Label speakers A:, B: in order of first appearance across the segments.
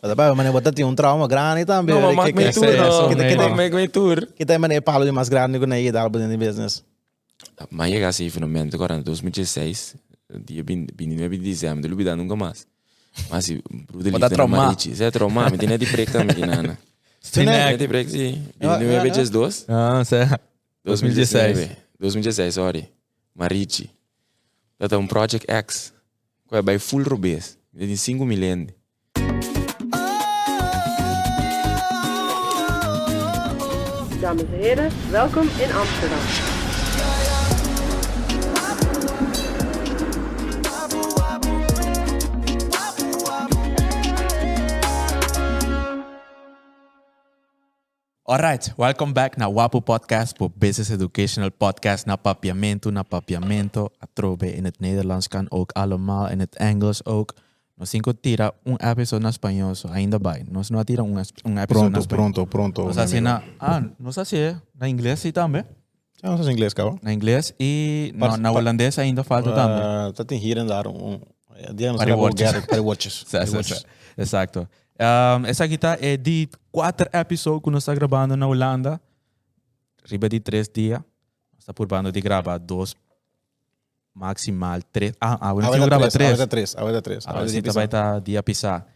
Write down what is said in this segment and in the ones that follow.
A: Daarbij, meneer, wat dat hij een trauma grande também.
B: Não, mas mijn tour maak mijn tour.
A: Que tem meneer Paulo de mais grande que nem dar in the business.
B: Mas chega assim, finalmente, agora em 2016, dia 29 de dezembro, não olvidar nunca mais. Mas se
C: tá
B: Liefde na
C: traumado.
B: Marichi, você é traumado, mas tem de break também, que nana. Tem de break, sim.
A: Ah,
B: 29
A: ah,
B: dias 2,
C: Ah, certo. 2016.
B: 2016, sorry. Marichi. É um Project X. Qual é? Bij full robês. Tem 5 milhões.
D: Dames en heren, welkom in Amsterdam.
C: Alright, welcome back na Wapo Podcast, po Business Educational Podcast na papiamento, na papiamento. Atrobe in het Nederlands kan ook allemaal, in het Engels ook. Nos cinco tira un episode na espanhol, ainda vai. Nos não tira un, es- un episode na
A: Pronto,
C: espanhol.
A: pronto, pronto.
C: Nos assim na, ah, nos assim na inglês sim também.
A: Ja, dat is inglês, cara.
C: Na inglês e na, na holandês ainda falta também.
A: Uh, dat hier en daar um, hebben
C: Para watches.
A: para watches.
C: Exacto. Um, essa aqui tá é de quatro episódios que nós está gravando na Holanda. Riba de três dias. Nós está por de gravar dois, maximal três. Ah, ah,
A: Ahora
C: não
A: da
C: grava
A: tres, da tres, ahora da tres.
C: Ah,
A: da
C: vai estar dia pisar.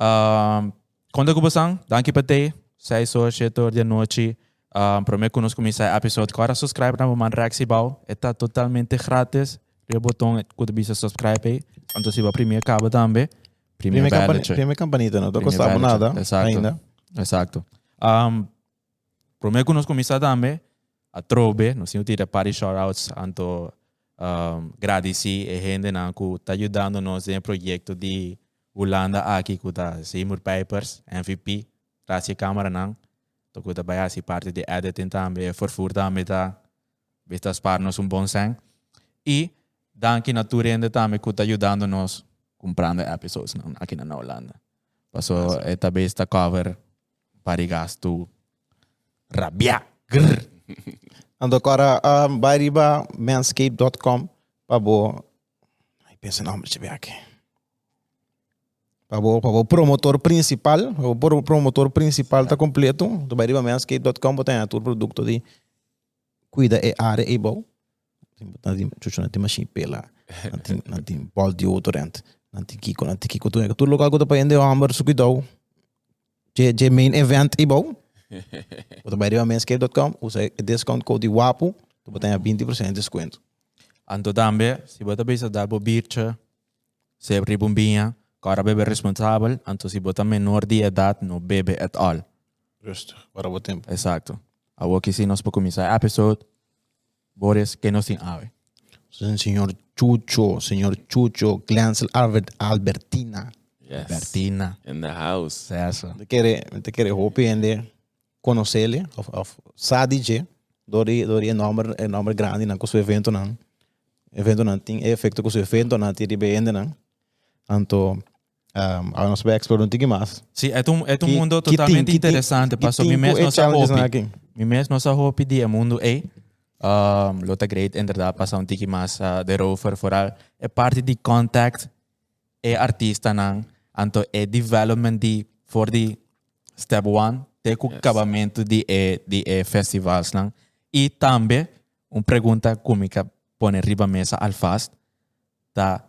C: Um, quando que você Danke para te. Seis horas, sete horas da noite. Um, prometo que nós começar o episódio. Agora, subscribe na Woman Reaction Bau. Está totalmente grátis. O botão que você subscribe aí. Então, se vai primeiro cabo também. Primeiro
A: campanita, primeira campanita, não
C: Primeiro
A: custando
C: ballet,
A: nada
C: exato.
A: ainda.
C: Exacto. Um, prometo que nós começar também a trobe, nós temos tirar party shoutouts, anto um, agradecer a gente não que está ajudando nós em projeto de Holanda aqui que está Seymour Papers, MVP, graças à câmera não, então que vai assim parte de editing também, vervoer também tá, está para nós um bom sang. E danke na Turende também que está ajudando nós comprando episódios não, aqui na Holanda. Passou, é também esta cover para gasto rabia. Grr.
A: Ando agora um, vai riba manscape.com para bo. Ai, pensa nome de aqui. Para bo, para bo promotor principal, o pro- promotor principal está completo. Tu vai riba manscape.com botar todo produto de cuida e área e bom. Não chuchu, não tem machine pela, não tem não bol de rent, não tem kiko, não tem kiko tu. Tu local que tu para ende amber su cuidado. Je je main event e bom. Você vai riba manscape.com, usa o discount code WAPO, tu botar 20% de desconto.
C: Anto também, se você pensa dar bo birche, se abrir bombinha, cara bebe responsável, anto se você menor de idade, não bebe at all.
A: Rustig, para o tempo.
C: Exacto. Agora que se nós para começar episode, Boris, que nós tem ave.
A: Sen señor Chucho, señor Chucho, Glancel Albert, Albertina.
B: Yes.
C: Bertina.
B: In the house.
C: Certo.
A: Te quere, te quere hope ende conhecê-lo, of sabe je, dori, dori nome, é nome grande, não com seu evento não. Evento não tem efeito com seu evento não, tem ende não. Anto, um, a nós vai explorar um tigre mais.
C: Sim, é um, é um mundo totalmente
A: tem- tem-
C: interessante. Passou
A: tem
C: me mesmo nossa hobby.
A: aqui.
C: Mi mes nossa hobby die mundo é um, lota great inderdaad passar um tiki mas uh, daarover vooral é parte de contact é artista nang anto é development de for the step one te com
B: Yes.
C: acabamento de é de é festivals nang e também uma pergunta cômica põe riba mesa alfast tá?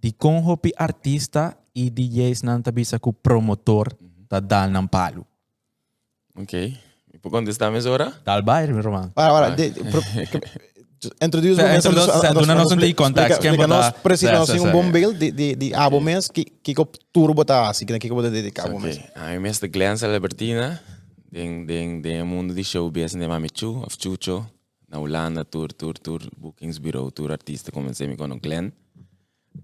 C: De com hobby artista e DJs nang tabisa com promotor tá? Dal nang palo
B: Ok. E por quanto estamos agora?
C: dal bairro meu irmão.
A: Para, para, de, de, pro, introduz
C: Cioè, introduce- cioè, dona nos un context, che
A: Explica
C: botar-
A: nós precisamos
C: Sì, sì,
A: assim um
C: sì.
A: bom bill de de de abo mês que que que turbo botar assim, que que que botar de cabo mês.
B: Ok. A mim é Glance Albertina. Den, den, den mundo de showbiz de Mami Chu, of Chucho. Na Holanda, tour, tour, tour, bookings bureau, tour artiesten. Comecei me com o Glenn.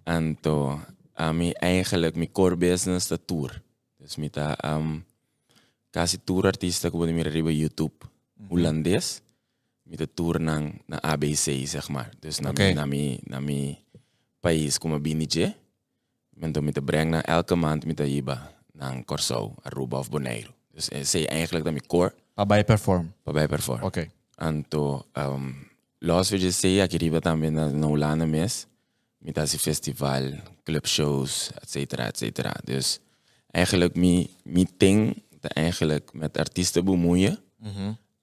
B: Anto, a mim eigenlijk, mijn core business, de tour. Dus met a, um, kasi tour artiesten ko me arriba YouTube. Holandees. Met de tour ng, na ABC, zeg maar. Dus na,
C: Oké.
B: mi, na, mi, na mi país como Binije. Men met de breng na elke maand met de iba ng Corso, Aruba of Bonaire. Dus eh, zei eigenlijk dat mijn core
C: Para perform.
B: para perform.
C: Ok.
B: Anto, um, los vídeos sei aqui riba também na, na Holanda mes, met esse festival, club shows, etc, etc. Dus eigenlijk mijn, mijn ding, dat eigenlijk met artiesten bemoeien.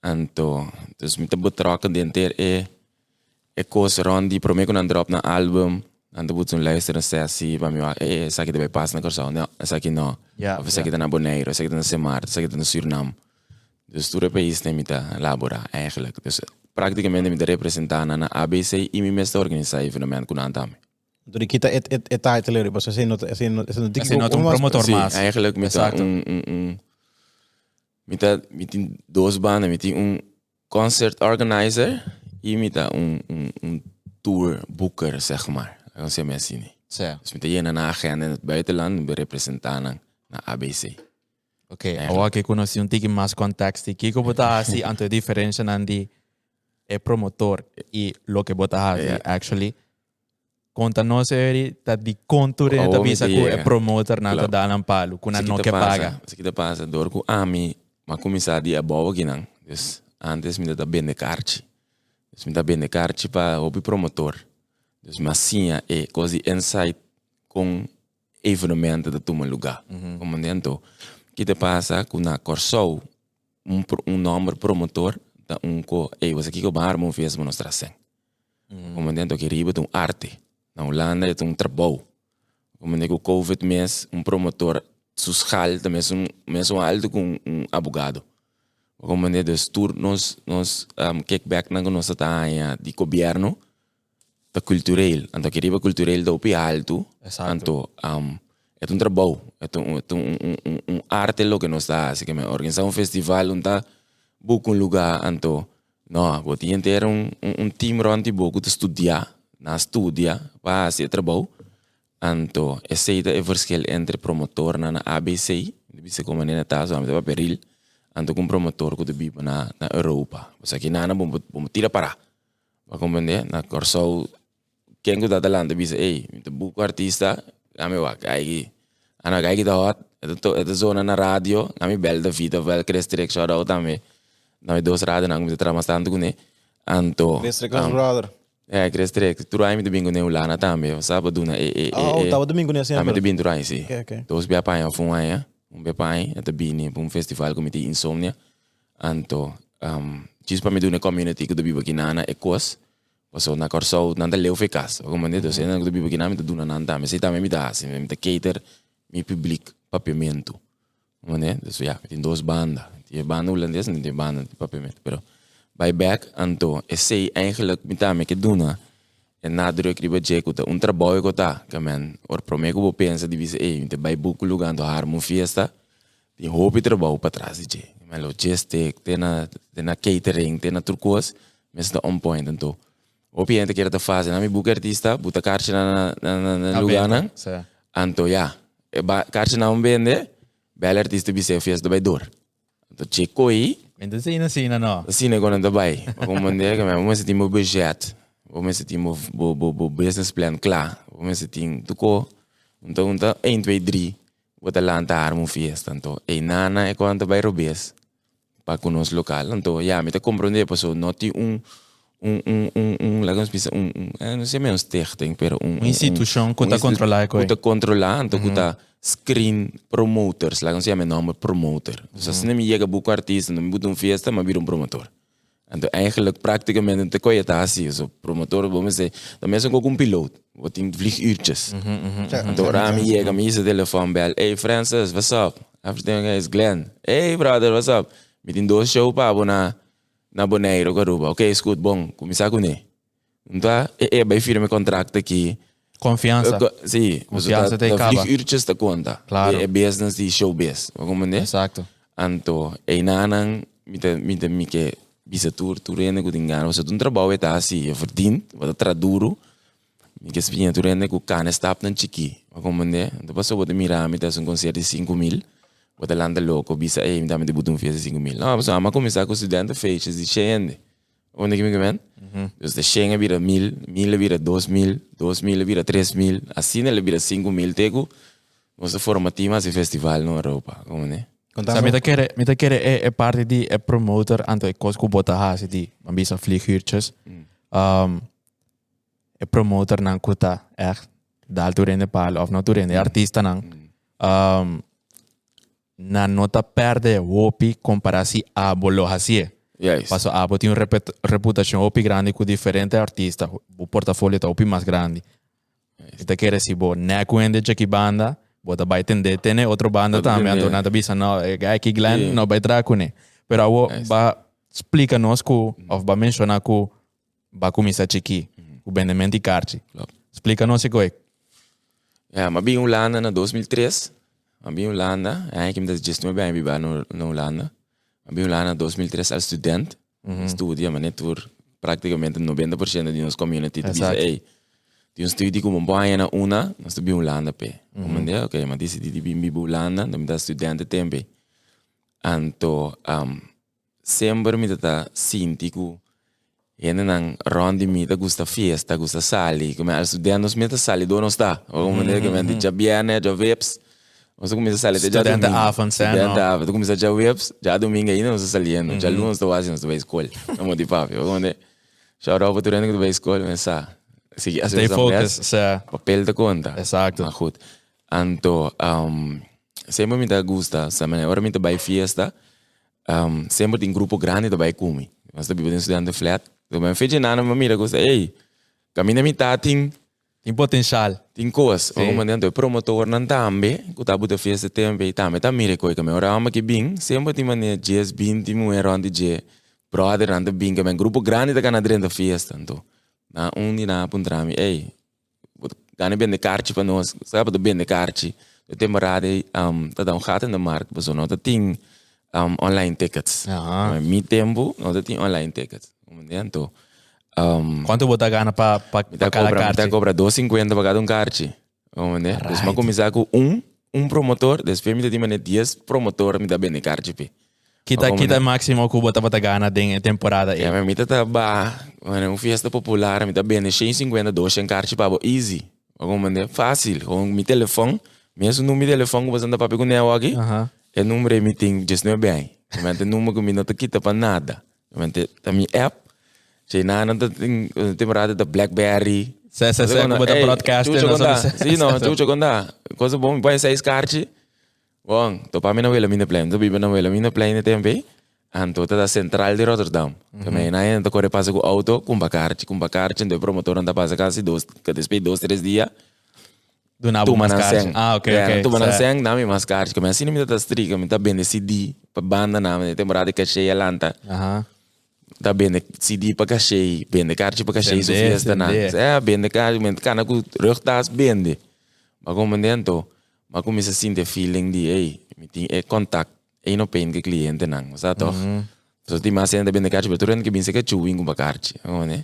B: En to, dus met de betrokken die inteer e, e koos rond die promeer kon drop na album. En dan moet zo'n luisteren sessie, bij mij, eh, zeg je erbij pas naar Corsau? Nee, zeg je nou.
C: Ja,
B: of zeg je dan naar Bonaire, of zeg je dan naar Semar, zeg je dan naar Suriname. Dus toen heb je iets met de labora eigenlijk. Dus praticamente met de representanten naar ABC, in mijn meeste organisatie evenement kon aantamen.
A: Jadi kita et et et title eri basta sen not sen sen dik
C: Kasi not un promotor mas.
B: eigenlijk met een, een, een, met die doosbanen, met die een concert organizer, met dat een, een, een tourboeker, zeg maar. Kan ze mensen niet.
C: Certo.
B: Dus met de ene agenda in het buitenland, we representeren naar ABC.
C: Ok, agora que conheci um tique mais contexto aqui, que botar assim, ante a diferença entre é promotor e lo que botar assim, actually. Conta nós ele tá de contour
B: Oh,
C: tá
B: me
C: que é promotor na tá dando palo, com a não que paga.
B: Sa kita pasa, door ko ami, makumisa di abawa ginang. Dus, antes mi da bende karchi. Dus mi da bende karchi pa opi promotor. Dus masinha e così insight com evenemento da tuma lugar. Como dentro, kita pasa com na Corsou, um, um nome promotor, da um ko, ei, você que o bar, mo fez mo nostra sen. Como dentro que riba um arte. Na Holanda é um trabalho. Como digo, COVID mês, um promotor social um mês um alto com um abogado. Como digo, dos turnos, nós um, kickback na nossa taia de governo, da cultural, então que riba cultural da upi alto,
C: Exato.
B: então um, é um trabalho, é um, é um, um, um, arte lo que nós está, assim que me organizar um festival, um tá busca um lugar, então não, vou ter um, um, um time ronde boco de estudar, na estudia, para fazer trabalho, então esse é o verschil entre promotor na, na ABC, de como maneira tá, só me peril, então com promotor que de na na Europa, você aqui na na bom bom tira para, para compreender, na Corsou quem que tá lá, bisa, ei, me buco artista, kami wa, kaya ano kaya kita hot, to, ito zona na radio, kami bel da vida, bel kres direct shout out kami, na dos radio na kami tramas tanto kune, anto,
A: Restrikas brother.
B: É, kres direct, turai mi de bingo ne ulana também, sábado na e e
A: Ah,
B: e,
A: tava domingo nesse
B: kami de
A: ano.
B: bin turai si,
A: Okay, okay.
B: dos bia pai fun aya, um bia pai, ito bini, um festival comité insomnia, anto, um, chispa mi dune community ko do biba kinana e kos, Paso na Corsou, nanda leu ficas. Como dito, se na bibo kinami to duna nanda, me seita me mi da, se me cater mi public papiamento. Como né? So ja, tem duas bandas. Die banda holandesa die banda de papiamento. Pero by back anto, e sei eigenlijk mi ta me que duna. E nadruk riba jeku ta un trabalho ko ta, que men, or promego bo pensa di vise, ei, te by buku lugar do harmo fiesta, die hoop trabalho para trás de je. Men logistic, tem na, tem na catering, tem na turcos, mas está on point então. Hoop je een keer te fase, na mi boek artista, buta kaartje na na na na lugar na.
C: Certo.
B: Anto ja, e ba kaartje na um bende, bel artista bise fiesta by door. Anto checo aí,
C: Então, sim, assim, não.
B: assim nego na dabai. Como mande que mas você tem o budget, tem o bo bo bo business plan klaar. Você tem tuko, então então 1 2 3 Bota lá antar uma fiesta, então, e nana é quando vai robes para conosco local, então, ja, me te compreender, paso, não tem um um um um um lá como se diz, um, um eh, não sei mesmo stichting, pero um
C: Uma instituição que tá controlar
B: que
C: coi.
B: tá controlar, então que tá screen promoters, lá como se chama nome promoter. Dus als je niet chega boek artiesten, dan moet een fiesta, maar weer een promotor. En eigenlijk praticamente te kon je het assim, zo promotor, vamos dizer, dan mensen ook een piloot, wat in vlieguurtjes. En toen raam je chega, me zijn telefoon bel, hey Francis, what's up? Everything is Glenn. Hey brother, what's up? Met in doos show pa, na na Bonaire, Garuba. Ok, goed, bom, começar com ele. Então, é, é, vai firme contrato aqui.
C: Confiança.
B: Co- Sim,
C: Confiança tem
B: da
C: acaba.
B: vlieguurtjes te conta.
C: Claro.
B: É business die showbiz. Como né?
C: Exato.
B: Anto, e nanan, mita mita mi que bisa tour turene ku tingano, sa tun trabalho é tá assim, eu verdien, wat traduro. Mi que spinha turene ku cane stap nan chiki. Como né? Então passou botar mirar, mi tá um concerto de 5 mil. Botar landa louco, bisa ei, mi tá me debutar um fiesta de 5 mil. Não, passou, ama começar com estudante feitas de cheende. Onde que me gemen? Dus de Schengen vira mil, mil vira dois mil, dois mil vira três mil, assim ele vira cinco mil, tego, nossa formativa esse festival na Europa, como né?
C: Sa met kere, met de e, e parte di e promoter anto e kos ku bota hasi di ambisa vlieguurtjes. Um, e promoter nang kuta echt dal turende pal of no turende artista nang. Um, na nota perde opi comparação a bolo hasie.
B: Juist.
C: Passo abo tem uma reput- reputação opi grande com diferentes artistas, o portfólio tá opi mais grande. Você quer se bo neco ende de banda, bota vai tender tem outra banda também,
B: tender.
C: então nada bisa não, é aqui Glenn
B: Sim.
C: não vai trazer com né. Pero abo ba explica nos ku of ba menciona ku ba começar aqui, o vendimento de carte.
B: Klopt.
C: Explica nos iko
B: Ja, maar bij Holanda na 2003. Maar bij Holanda, eigenlijk heb ik dat juist niet bij bij na na Holanda. Maar bij Holanda 2003 als student. Studia, maar net voor praticamente 90% de onze community. Die
C: Exacto.
B: zei, hey, die ons studie como boa na una, nós bij Holanda pe. Mm -hmm. Oké, maar die zit die bij bij Holanda, dan dat studenten tempe. Anto, um, sempre mi tata sinti ku Yene nang rondi mi ta gusta fiesta, gusta sali, come al studiando mi ta sali dove non sta. O come dire che mi dice già bene, già vips. O se a salire già
C: Studente
B: domingo.
C: avond zijn,
B: Studente
C: no?
B: avond. Tu comincia già vips, già domingo ainda non sta saliendo. Già lunes sto quasi non sto vai scuola. Non di papi. O come dire, ciao roba tu rende che tu vai scuola, mi sa. Sì,
C: Stay focused, sa.
B: papel te conta.
C: Exacto.
B: Goed. Anto, um, sempre me gusta, sa maneira, ora me vai fiesta, um, sempre tem grupo grande tá vai comer. Mas tá bebendo estudando flat. Então, me fez nada, me mira, gusta, ei, caminha me tá, tem,
C: Tem potencial.
B: tem coisa. Ou como dentro, promotor não tambe, que tá botando fiesta também, tambe, tá mira coi, que me ora ama que bem, sempre tem maneira, dias, bem, tem mulher onde je, brother, anda bem, que me grupo grande tá cana dentro da fiesta, então. Na um dia na puntrami, ei, Gane bende kaartje van ons. Ze hebben de bende kaartje. De temporade, um, dat dan gaat in de markt. We zullen dat ding um, online tickets.
C: Ja.
B: Maar mi tempo, no dat ding online tickets. Momento. Um,
C: Quanto botar gana para pa,
B: me
C: pa
B: tá
C: cada
B: cobra, me
C: carte?
B: tá cobra 2,50 para cada um kaartje. Momento. Dus maar começar com um, um promotor. Depois me dá mané 10 promotor me dá bende kaartje pe.
C: Kita
B: Como
C: kita
B: né?
C: máximo que botar botar gana em temporada.
B: Ja, maar me tá ba, mano, uma festa popular, me tá bende 150 200 kaartje para easy. Como né? Fácil, com meu telefone, mesmo no meu telefone, você anda papel com o aqui.
C: Aham.
B: É número me tem just não é bem. Mas tem número que me não tá quita para nada. Mas tem a minha app, sei na não tem temporada da BlackBerry.
C: Se se se
B: Quando,
C: botar
B: ei,
C: broadcast
B: conta.
C: sabe.
B: Sim, não, chucha conta. Coisa bom, põe seis cartas. Bom, tô para mim não vela minha plane, tô biba não vela minha plane também. Anto tá da central de Rotterdam. Também na ainda corre passa com auto, com bacarte, com bacarte, o promotor anda passa quase dois, que depois dois, três dias.
C: Do nabo
B: Tu
C: mas
B: manaseng.
C: Ah, ok,
B: yeah,
C: ok.
B: Tu
C: Se-
B: manaseng, nami mas card. Kami assim me tá strik, kami tá bem CD, pa banda nami, temporada que cheia lanta.
C: Aham.
B: Tá bem CD pa cachei, bem de card pa cachei, so
C: Entender,
B: fiesta na.
C: entender.
B: É, bem de card, men kana ku rugtas bem de. Mas como dentro, mas como se sente feeling de, ei, me tem é contact, ei no pen que cliente nang, sa toch? So ti mas ainda bem de card, pero que bem se que chewing com card, como né?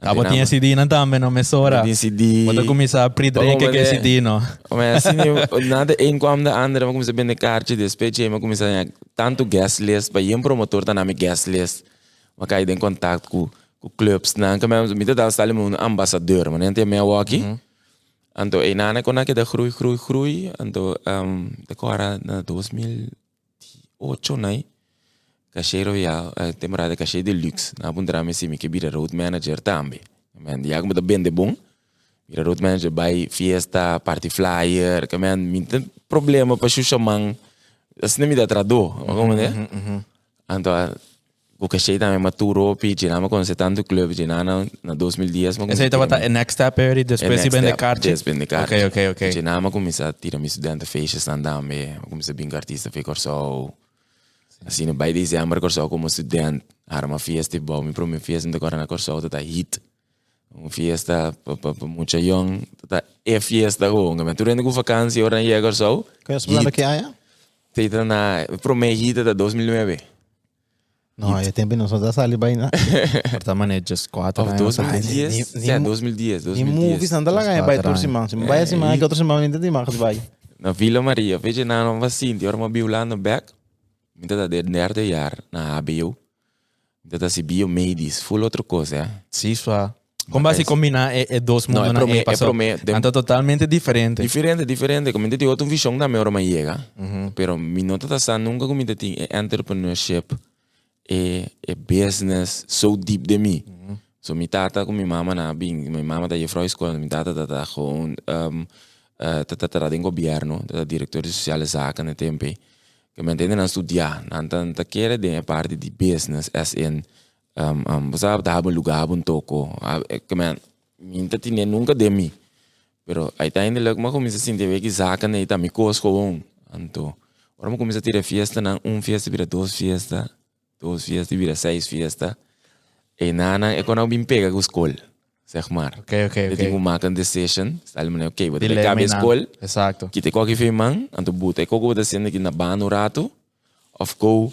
C: Abo tinha CD não também não mesora.
B: Tem CD.
C: Botar começar a
B: Como
C: que
B: é?
C: CD não.
B: Mas assim, nada um kwam de andere, maar começa a vender kaartje, despeje, maar começa a tanto guest list, bij een promotor dan aan guest list. Maar kan je in contact com com clubs, dan kan men met dat stel een ambassadeur, maar niet meer walkie. En toen een aan kon ik de groei, groei, groei, en toen um, de kora na 2008, nee. Cachero ja, uh, temporada cachê de luxe. Na bundra me sim que vira road manager também. Men, die como da bem de bom. Vira road manager bij fiesta, party flyer, que men, min tem problema para xuxa man. Assim não me dá tradu, como né? Então, o cachê também maturo, pedi na ma com tanto clube, de na na 2010, mas
C: Esse aí tava tá next step already, depois se vende carte.
B: Yes, vende carte.
C: Ok, ok, ok.
B: De na ma começa a tirar meu estudante fecha andame, começa a vir artista fe corso. Assim, by dezembro corso como estudante, era uma fiesta bom, me promi fiesta de corona corso tá hit. Uma fiesta para muita young, tá é fiesta go, mas rende com vacância, ora ia corso.
A: Kaya sa plano que haya?
B: Teita na promi hit da 2009.
A: No, não só da sali bem, né?
C: Porta mané just 4
B: Of
C: anos.
B: 2010,
A: ni-
B: sim,
A: ni-
B: 2010,
A: Ni movies
B: 2010.
A: anda lá ganha, vai
C: Quatro
A: por cima. Se vai assim, mas que outro semana ainda tem mais, vai.
B: Na Vila Maria, veja na nova assim, ora uma biolano back. Minta da de derde jaar na HBO. Minta da si biomedis, full outra coisa, é.
C: Sim, só. Como vai se combinar é, é dois
B: Não,
C: mundos na
B: me- é
C: passou.
B: me-
C: Então totalmente diferente.
B: Diferente, diferente. Como te outra visão da minha hora mais chega. Nota da sa nunca como te tem é entrepreneurship, é, é business so deep de mim. So mi tata com mi mama na bing, mi mama da juffrouw escola, mi tata da da gewoon um, uh, tata tata in governo, da diretor de sociale zaken na tempo. que me entende na studiar, na tan ta quer de parte de business as in um um você sabe dar um lugar um toco, que me minta tinha nunca de mim. Pero uiteindelijk maar começa assim, teve que zaken e tá me cos gewoon. Anto. Ora começa a ter fiesta na um fiesta vira duas fiesta, duas fiesta vira seis fiesta. E nana é quando alguém pega com escola, zeg maar.
C: Ok, ok,
B: Eu
C: ok.
B: tenho uma decision, sabe, né? Ok, vou ter que
C: Dilemma
B: acabar a
C: na-
B: escola,
C: Exacto.
B: que te qualquer vez man, anto buta, qualquer outra cena aqui na no rato, of go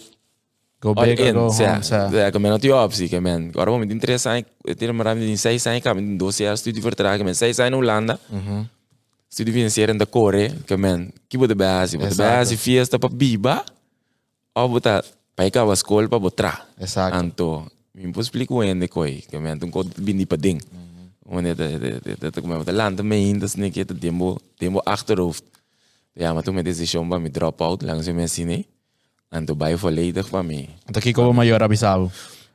C: Go big or
B: in,
C: go home, sa.
B: sa, que não tem opção, que man. Agora vamos em três anos, eu tenho uma em seis anos, que man, 12 anos, estudo vertragen, man, seis anos na Holanda, estudo financeiro da Core, que man, que vou de base, vou de
C: Exato.
B: base, fiesta para biba, ou botar, para ir a escola para botar.
C: Exacto.
B: Anto, me pus explico ainda coi, que man, tu kod bindi pa ding. Wanneer de de de de de kom met de land me in, dat is niet het demo demo achterhoofd. Ja, maar toen met deze show bij me drop out langs de mensen nee. En toen bij volledig van mij.
C: Então aqui como maior avisado.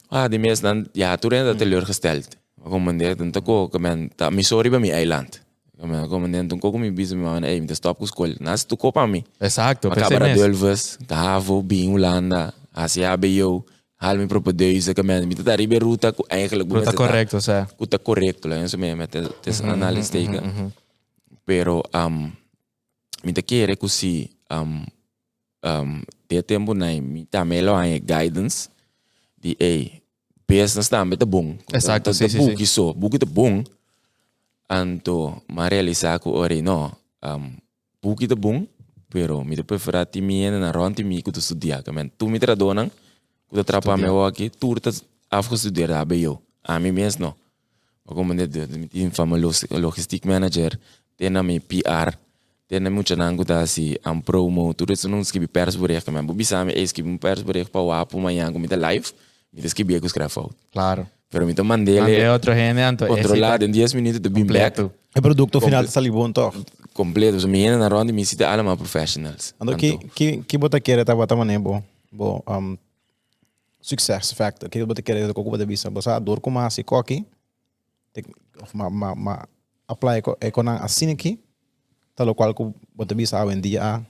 B: Ah, die mensen dan, ja, toen zijn dat teleurgesteld. Maar kom maar dan toch ook, men, dat me sorry bij mijn eiland. Men, kom maar toen ook mijn business maar hey, de stop school. Naast toen koop aan mij.
C: Exacto.
B: Maar
C: pensei
B: cabra
C: nisso.
B: Dulves, de HAVO, Bing Holanda, ACABO, haal mijn proper deuze, que men, met dat ribe ruta, eigenlijk
C: Pero está correcto, sa.
B: Está correcto, lá, isso mesmo, é tes análise teiken. Pero, um, me te quer que se, um, um, de tempo na mi também lá é guidance de ei, business também tá bom.
C: Exato, sim, sim,
B: Book
C: sim.
B: isso, book tá bom. Anto, mas realizar que ora não, um, book tá bom, pero me te preferar ti mi na rond ti mi que tu studiar, que men, tu me tradonan, que tu trapa me aqui, tu tá afgestudeerd daar bij jou. A mim mesmo não. Maar como net de met een van mijn log- logistiek manager, ten na mijn PR, ten na muito nango da si am promo, tudo isso não escrevi persbericht, mas bubi sabe é escrevi um persbericht para o apo manhã com mita live, me escrevi com escreve out.
C: Claro.
B: Pero me mandei
C: Ande
B: ele
C: outro gente, anto.
B: controlado em 10 minutos de bim back.
A: O produto final está ali bom, toch?
B: Completo, so me na ronda me cita allemaal professionals.
A: Ando que que que bota querer tá bota mané bom. Bom, um, success factor. Que bota querer com bota visa. Bosa dor com mais coque. Of ma ma ma apply e kona assim aqui. Tal qual com bota visa a em dia.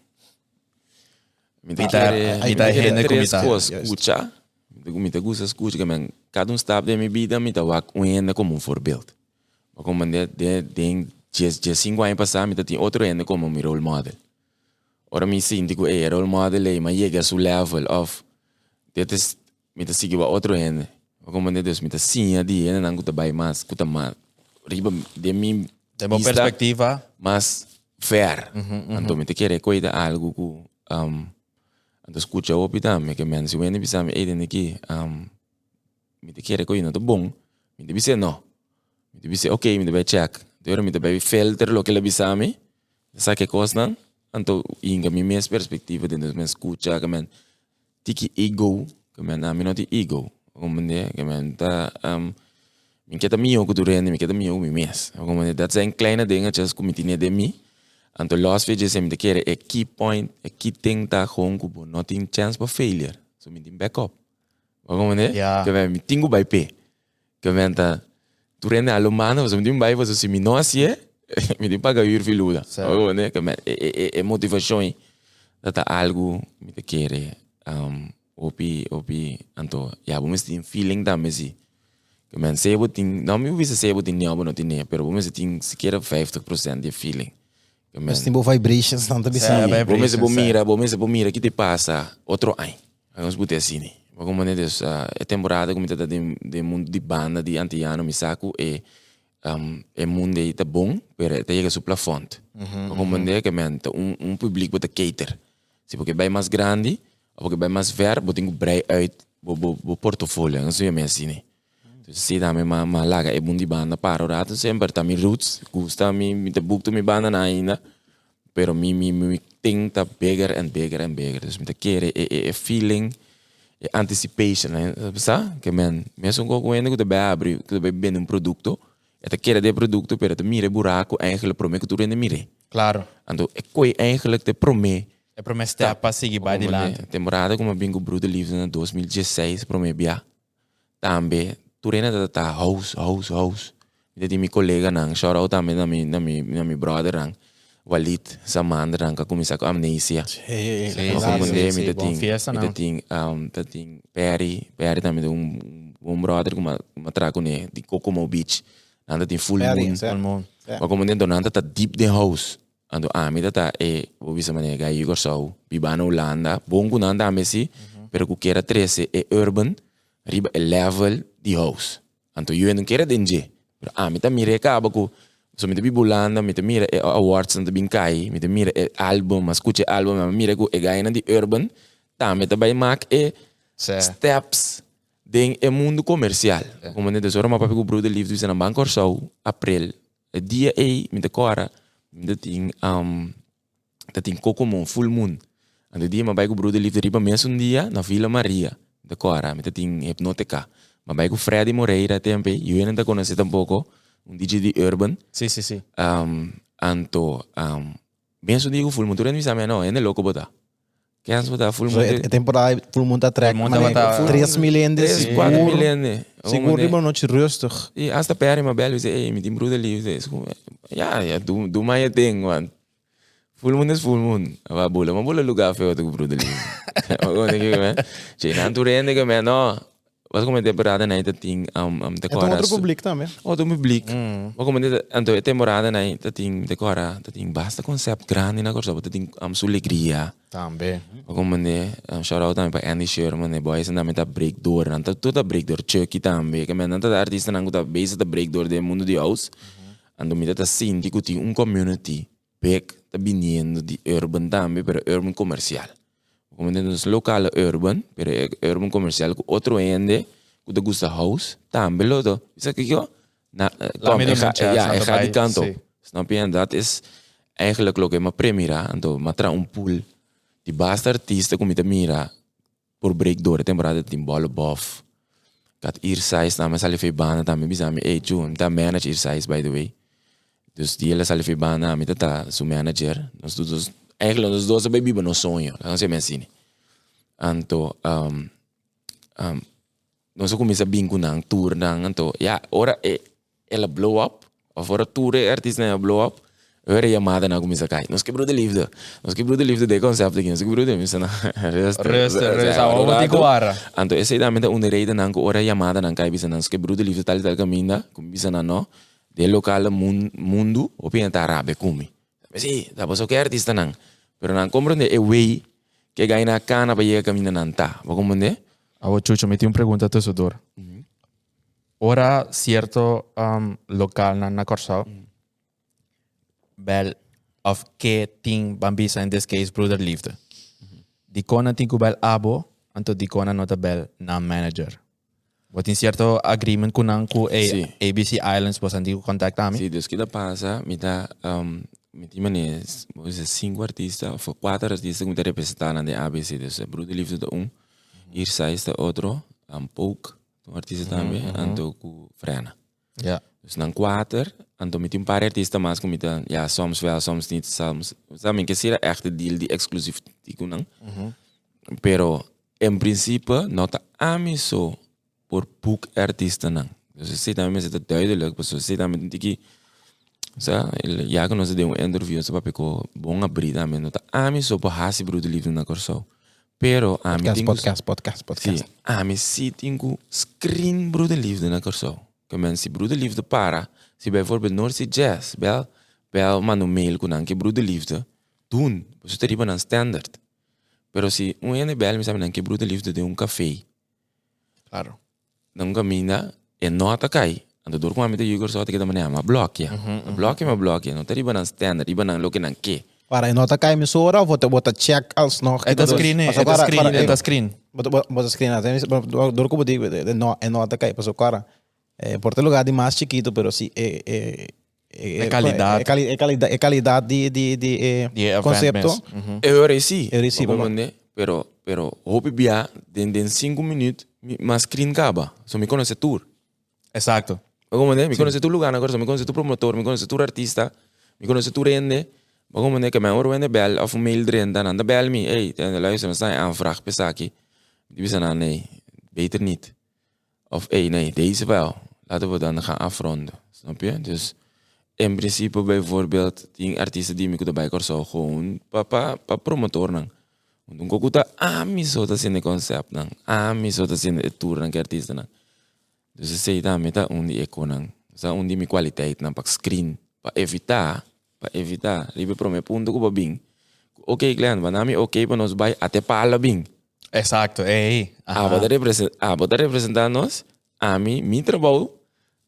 B: Me
C: mita
B: me
C: comita.
B: coisas,
A: Yes.
B: escuta, me te gusta escuta, que man, cada um stap de minha vida, me wak um ende como um. Maar como de de de de de cinco anos passar, me te tem outro ende como um role model. Ora me sinto que é role model, é, mas chega a seu level of dit is me te sigue outro. Maar como de Deus me te sim die ende não cuta bem mais, cuta mais. Riba de mim
C: Temos
B: vista,
C: perspectiva.
B: mas fair. Então, me te quer cuidar algo que um, então escuta o também que men se o ene bisa me eden aqui um, me te quer cuidar to bom. Me te bisa no. Me te bisa okay, me te vai check. Então, me te vai filter lo que le bisa me. Sa que coisa não. Então, inga mi mes perspectiva de nos men escuta que men tiki ego, que men a mi não ti ego. Como ne, que men ta um, min keta mio ku durende, min keta mio mi mes. Como dat zijn kleine dingetjes ku mitine de mi. En to last video sem de kere a key point, a key thing ta gewoon ku bo nothing chance for failure. So min din backup. Como ne?
C: Ja.
B: Que men mi tingu bij pe. Que men ta durende alo mano, so min din bij was so mi no asie, mi din paga uur filuda. Que men e e e motivação dat er algo mi te kere um opi opi anto ja, vamos ter feeling da mesi. Que men sebo ting, não me visa sebo ting niabo no tinha, pero vamos ting sequer 50% de feeling.
A: Mas tem boa vibrations tanto
C: Sim,
A: bisa.
C: bem-
B: vamos
C: vibrations,
B: se mira, vamos se mira que te passa outro ano. Vamos botar assim, né? Mas como né, Deus, é temporada como tá de de mundo de banda de antiano me saco é um, é mundo aí tá bom, pero tá chega su plafond. Mas como né, que men tá um um público bota cater. Se porque vai mais grande, ou porque vai mais ver, botar um brei uit, bo bo bo portfolio, não sei assim, né? Se dame ma ma laga e bundi banda para rato sempre tá mi roots, gusta mi mi te book to mi banda ainda. Pero mi mi thing tá bigger and bigger and bigger. Dus mi te quere e e e feeling anticipation, né? Sa? Que men, mesmo com o que vai abrir, que vai vender um produto, e te quere de produto, pero te mire buraco eigenlijk prome que tu rende mire.
C: Claro.
B: Então, é coi eigenlijk te prome
C: É para step para seguir para adiante.
B: Temporada como bingo Bruto Livre em 2016, promebia. Também, turena da tá house, house, house. De mi colega nang, shout out também na mi na mi na mi brother nang. Walid, sa maand dan ka começar com amnesia.
A: Sim,
C: Sim,
B: Vamos
C: sim,
B: comer,
C: sim,
B: me
C: bom
B: tem,
C: fiesta,
B: me
C: não.
B: tem, um, te tem Perry, Perry também um um brother com uma trago né, de Kokomo Beach. Nanda tem full
A: Perry,
B: moon.
C: Todo mundo.
B: Maar como dentro nanda tá deep the house. Ando a mi tá e vou bisa mané gai Igor Sau, biba na Holanda, bom com nanda a Messi, pero ku kera 13 e urban, riba e level the house. Anto eu não quero denje. Pero a mi tá mire acaba ku so mi biba Holanda, mi tá mire e awards nanda bin kai, mi tá mire e album, mas escute album, mas mire ku e gai na di urban, tá mi tá bai mak e steps den é mundo comercial. Como nem tesouro, mas papi com o Bruder Livre na Banco Orsau, april, é dia aí, me decora, me tem um, tem Cocomon, full moon. Ando dia, mas vai com o Bruder Livre riba mês um dia na Vila Maria, decora, me tem hipnoteca. Mas vai com o Freddy Moreira tempo, eu ainda conheci tampouco, um DJ de Urban,
C: Sim, sim, sim.
B: um, anto, um, mês um dia com full moon, tu não me sabe não, é louco botar. Quem é botar full
A: So,
B: moon?
A: é temporada full mundo a track.
C: Full mundo
A: Mané,
C: tá-
A: 3 milhões.
B: 3, 4 miljoen.
A: Seguro, riba noite rustig.
B: E hasta per me bel dice, hey, met die broeder lief. Dus, ja, ja, doe, doe maar je ding, man. Full moon is full moon. Aba bula, maar bula lugar feo tu broeder lief. Gewoon denk ik, man. Che, nan tu rende que man, no. Was como temporada na ita ting am am te
A: É um
B: cora.
A: outro público também.
B: Outro publiek. Maar como dit anto e temporada na ita ting te cora, te ting basta concept grande na corsa, te ting am su alegria.
C: Também.
B: Como né, um shout out também para Andy Sherman, né, boys, and também tá break door, não tá tudo break door, Chucky também, que não tá artista não tá base tá break door do mundo de house, ando me tá sim que tem um community, back tá vindo de urban também, pero urban comercial. Como né, nos local urban, pero é urban comercial com outro ende, que te gusta house, também lodo, isso aqui eu, na,
C: Lá
B: kom,
C: mesmo
B: ik ga,
C: no chat,
B: ja,
C: snap
B: ik
C: je
B: ga die
C: bij?
B: kant op.
C: Sim.
B: Snap je? En dat is eigenlijk ook in mijn premiera. En toen matra een pool. Die basta artiesten kom je te mira. Por break door. Temporada tem bola bof. Kat ear size na mas alife bana também bisa mi eh June. Ta manage ear size by the way. Dus die hele alife bana mi ta su manager. Nós todos eigenlijk nós dois baby no sonho. Não sei mais assim. Anto um um nós começa bem com nang tour nang anto. Ja, ora e ela blow up. Of ora tour e artista na blow up. Ora chamada na começa cai. Nós quebrou de liefde. Nós quebrou de liefde de concept aqui. Nós quebrou de missa na. Resta.
C: Resta, resta. Vamos te guarda.
B: Anto essa ideia é uma rede nang ora chamada nang cai bisa nós quebrou de liefde tal tal caminha. Como bisa na no. De local mun, mundo. O pia ta arabe kumi. Sí, da paso que artista nang. Pero nang comprende e way que ganha na cana para llegar caminha nang ta. Vou compreender?
C: Agora, Chucho, me tenho uma pergunta a Tessador. Ora, certo um, local na, na Corsau, bel of que ting bambisa in this case broeder liefde. Die kona ting bel abo, anto die kona nota bel na manager. Wat in certo agreement kunang ku a
B: Sí.
C: ABC Islands was antigo contact ami.
B: Sí, Dios que te pasa, me da, um, me da manes, vamos dizer, cinco artistas, ou quatro artistas que me representam de ABC, dus Bruder Liefde de um, Irsa is de outro, um, Pouk, um artista também, ando com Frena.
C: Ja.
B: Dus dan quatro, ando met een paar artiesten, maar com dan, ja, soms wel, soms niet, soms, sabe, que será echt deal die exclusief die kunang. Pero, en principe, nota amiso por boek artiesten nang. Dus je ziet daarmee is het duidelijk, dus je ziet daarmee dat ik, sa, ja, kan ons de een interview, sa papiko, bonga brida, men nota amiso por hasi bruto livro na corso. Pero, ami
A: Podcast,
B: tengo-
A: podcast, podcast, podcast.
B: Sim. Ah, mas se tenho screen broeder liefde na corso. Que men se broeder liefde para, se bijvoorbeeld North Sea Jazz, bel, bel mano mail com nanke broeder liefde, doen. Você teria een standard. Pero se um ene bel me sabe nanke broeder liefde de um café,
C: Claro.
B: dan camina e nota cai. Ando dor com a mita yugor só te que da maneira, ma blockia. Ma blockia, ma blockia. Não teria een standard, iba nan lo que nanke.
A: Para a nota cai emissora, vou bota check alsnog.
C: Het is screen, het is screen, het is screen.
A: Bota screen, até dor como digo, de no, é nota cai, passo cara. É, por ter lugar de mais chiquito, pero sí, é, é,
C: É qualidade.
A: É, quali- é qualidade, é qualidade de, de, de, eh,
C: Die event
A: concepto.
C: mens. Mhm.
B: Eu reci.
A: Eu reci,
B: Vamos
A: baba.
B: entender? Pero, pero, hope bia, den, den cinco minutos, mi- mas screen acaba. So, me conhece tour.
C: Exacto.
B: Entender? Me conhece tu lugar, me conhece tu promotor, me conhece tu artista, me conhece tu rende. Vamos entender que mijn oor wende bel, of mail erin, dan aan de bel me. Hey, dan luister, dan sta je aanvraag, pesaki. Die zeggen dan, nee, beter niet. Of, hey, nee, deze wel. Laten we dan gaan afronden. Snap je? Dus, in principe bijvoorbeeld die artiesten die ik erbij kan zo gewoon pa pa pa promotor nang. Want dan kuta ah mi zo dat in de concept nang. Ah zo dat in de tour nang artiesten nang. Dus ze zei dan met dat undi eco nang. Sa undi mi kwaliteit nang pak screen pa evitar pa evitar. Ribe pro me punto ko bing. Oké, Glenn, wanneer mi oké pa nos bij até pala bing.
C: Exacto, ey.
B: Ah, bota represent, ah, bota representar nós, a mim, mi trabalho,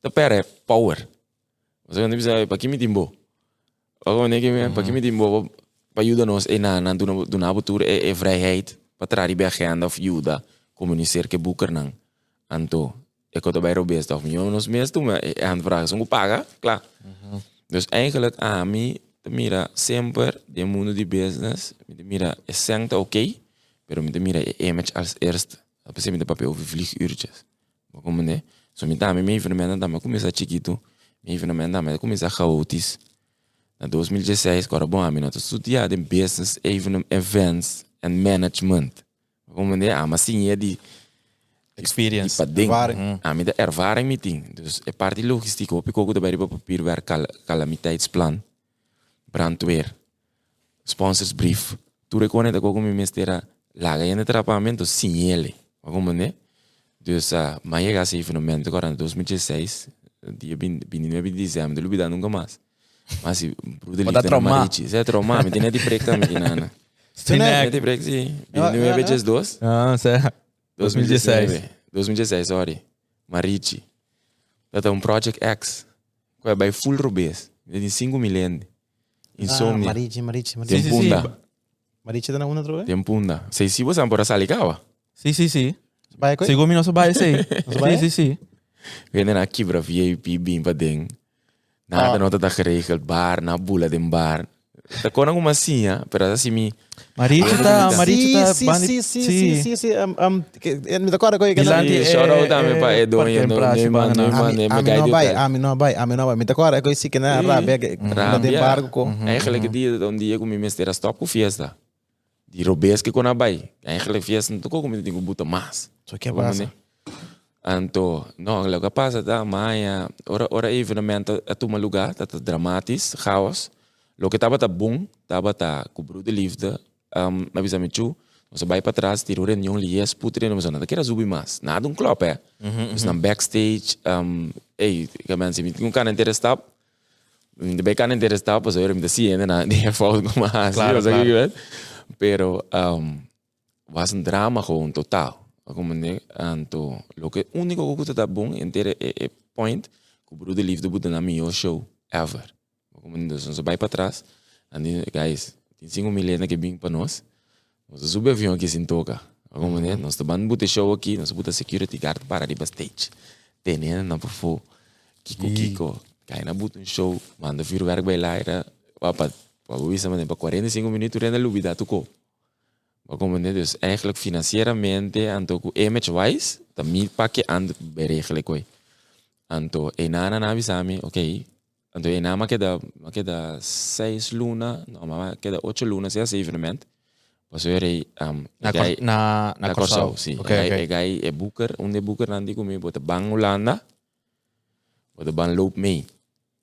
B: da pera power. Você quando bisa pa kimi timbo. Ako ne kimi pa kimi timbo pa ajuda nós e na na do do na tour e, e vrijheid pa trari be agenda of ajuda communiceer ke boeker nang. Anto, ik had erbij best of mij ons meest doen, maar aan vragen zo paga, klaar. Dus eigenlijk aan mij, te mira sempre de mundo de business, te mira é sempre oké, pero te mira é image als eerste. Dat is met de papel over vlieguurtjes. Maar como né? So me dá me evenemento dá me começa chiquito, me evenemento dá me começa caótico. Na 2016, agora bom, a mim nós estudamos em business, even events and management. Como né? Ah, mas sim é de
C: Experience.
B: Ding.
A: Ervaring.
B: Ah, met de ervaring met ding. Dus een paar die logistiek op ik ook bij de papierwerk kal calamiteitsplan. Brandweer. Sponsorsbrief. Toen ik kon het ook mijn mestera laga in het trapamento signele. Como né? Dus uh, mas chega esse evenemento agora em 2016, dia bin bin não é bin dezembro, não nunca mais. Mas se bruto
C: Mas tá traumado.
B: Você é traumado, me tem de break também, nana.
C: Sim,
B: Me
C: né?
B: tem break sim. Bin
A: Ah,
B: é
A: ah.
C: Ah. 2016.
B: 2016, sorry. Marici. Dat é um Project X. Qual é by full rubês. Tem 5 milhões.
A: Ah,
B: Insomnia.
A: Marichi, Marichi,
C: Sim,
A: Marichi.
B: Tem
C: sim, sim.
B: punda.
A: Marichi tá na una outra vez?
B: Tem punda. Sei se você por essa ligawa.
C: Sim, sim, sim.
A: Vai com
C: mi nosso bairro, sim. Sim, sim, sim.
B: Na kibra VIP bimba ding. Nada
A: Ah.
B: nota da geregeld. Bar, na bula den bar. Da kon alguma assim, ah, pero assim mi.
C: Marichi tá,
B: Sim,
C: Marichi tá...
A: sim, sim, sim, sim, sim, sim. Um, um, me com que
C: Milante
B: Sì,
C: è-
B: shout out a me
C: è
B: pa Edo.
C: parte
B: io
C: in
B: non-
C: pratica,
B: non- non-
C: bana.
B: non-
A: Ami,
B: non-
A: ami no
B: there.
A: ami no no vai. Me acorda com esse que na rabia que na de barco com.
B: Eigenlijk die um dia com minha mestera stop com fiesta. Die robês que kon abai. Eigenlijk fiesta não tocou como tem que botar mais.
A: Só que passa.
B: Anto, no, lo que pasa tá, Maya, ora ora evenemento a toma lugar, tá, tá dramatisch, chaos. Lo que tava tá bom, tava tá cobru de liefde, um, na visa me chu, nós vai para trás, tiro reunião lies, putre, não nada, quero subir mais. Nada um club, é. Dus na backstage, um, ei, que mensen, me um cara interessado, de bij kan interessado, pues hoor, me decía, na, die fout como así,
C: Claro,
B: o sea,
C: claro.
B: que weet. Pero, um, was een drama gewoon totaal. Como ne, anto, lo que único que está bom inteiro é, é point que o de Liefde botou na minha show ever. Como dus ons bij para trás, and guys, tem 5 milhões que vem para nós. Nós sube avião aqui sem toca. Como ne, nós também botar show aqui, nós botar security guard para ali stage. Tem né, na por Kiko Kiko, cai na boot um show, manda vir werk bij Leira, papa, papa wisa man, para 45 minutos renda lubida tuko. Maar como ne, dus eigenlijk financieramente, anto image-wise, tamit pa ke and beregelijk koi. Anto, enana na bisami, okay, anto enama queda, queda seis luna, no, maar queda ocho luna, sea ese evenement. Pas weer hij, um,
C: Na, cor- na, na
B: na
C: Corsau.
B: Corsau, sim.
C: Ok,
B: Hij-
C: ok.
B: Hij é boeker, onde boeker nandi comigo, bota bang Holanda, bota ban loop mee.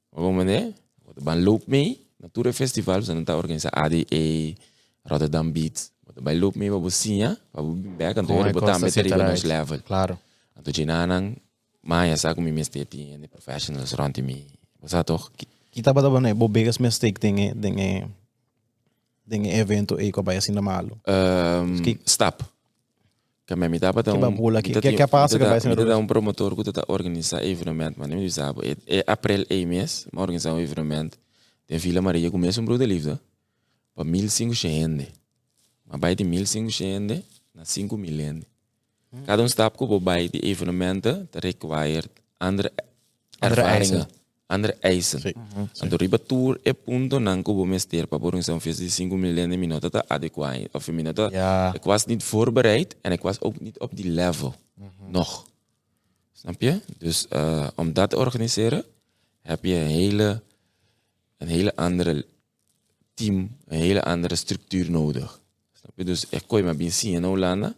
B: Waarom né? Bota ban loop mee, Natura Festival, ze tá organizar ADE, Rotterdam Beats, bota ban loop mee, babo sinha, babo back, então
C: Com
B: ele
C: a
B: botar
C: Costa
B: meter
C: Center
B: nos
C: Rights.
B: level.
C: Claro.
B: Então ginanang, Maya sa kung mimesteti, and the professionals rond me. Basta toch?
A: Kita ba ba na bo biggest mistake dinge dinge dinge evento e ko ba assim na malo.
B: Um, stap. Kami mi dapat
A: Que babula, que- que- que passa que vai na
B: um promotor que está organizar evenement, mas nem sabe. É, é april é mês, mas organizar um evenement. Tem Vila Maria começa um bruto de livro. Para 1500. Mas vai de 1500 na 5 milhões. Cada um stap que vai de evenement te required Andere ervaringen. Andere eisen.
A: Sim.
B: Então, riba tour é ponto não que eu vou mester para organizar um de 5 miljoen minutos tá adequado. Of minutos.
C: Ja.
B: Ik was niet voorbereid en ik was ook niet op die level. Nog. Snap je? Dus eh, om dat te organiseren heb je een hele, een hele andere team, een hele andere structuur nodig. Snap je? Dus ik kon je maar zien in Hollanda.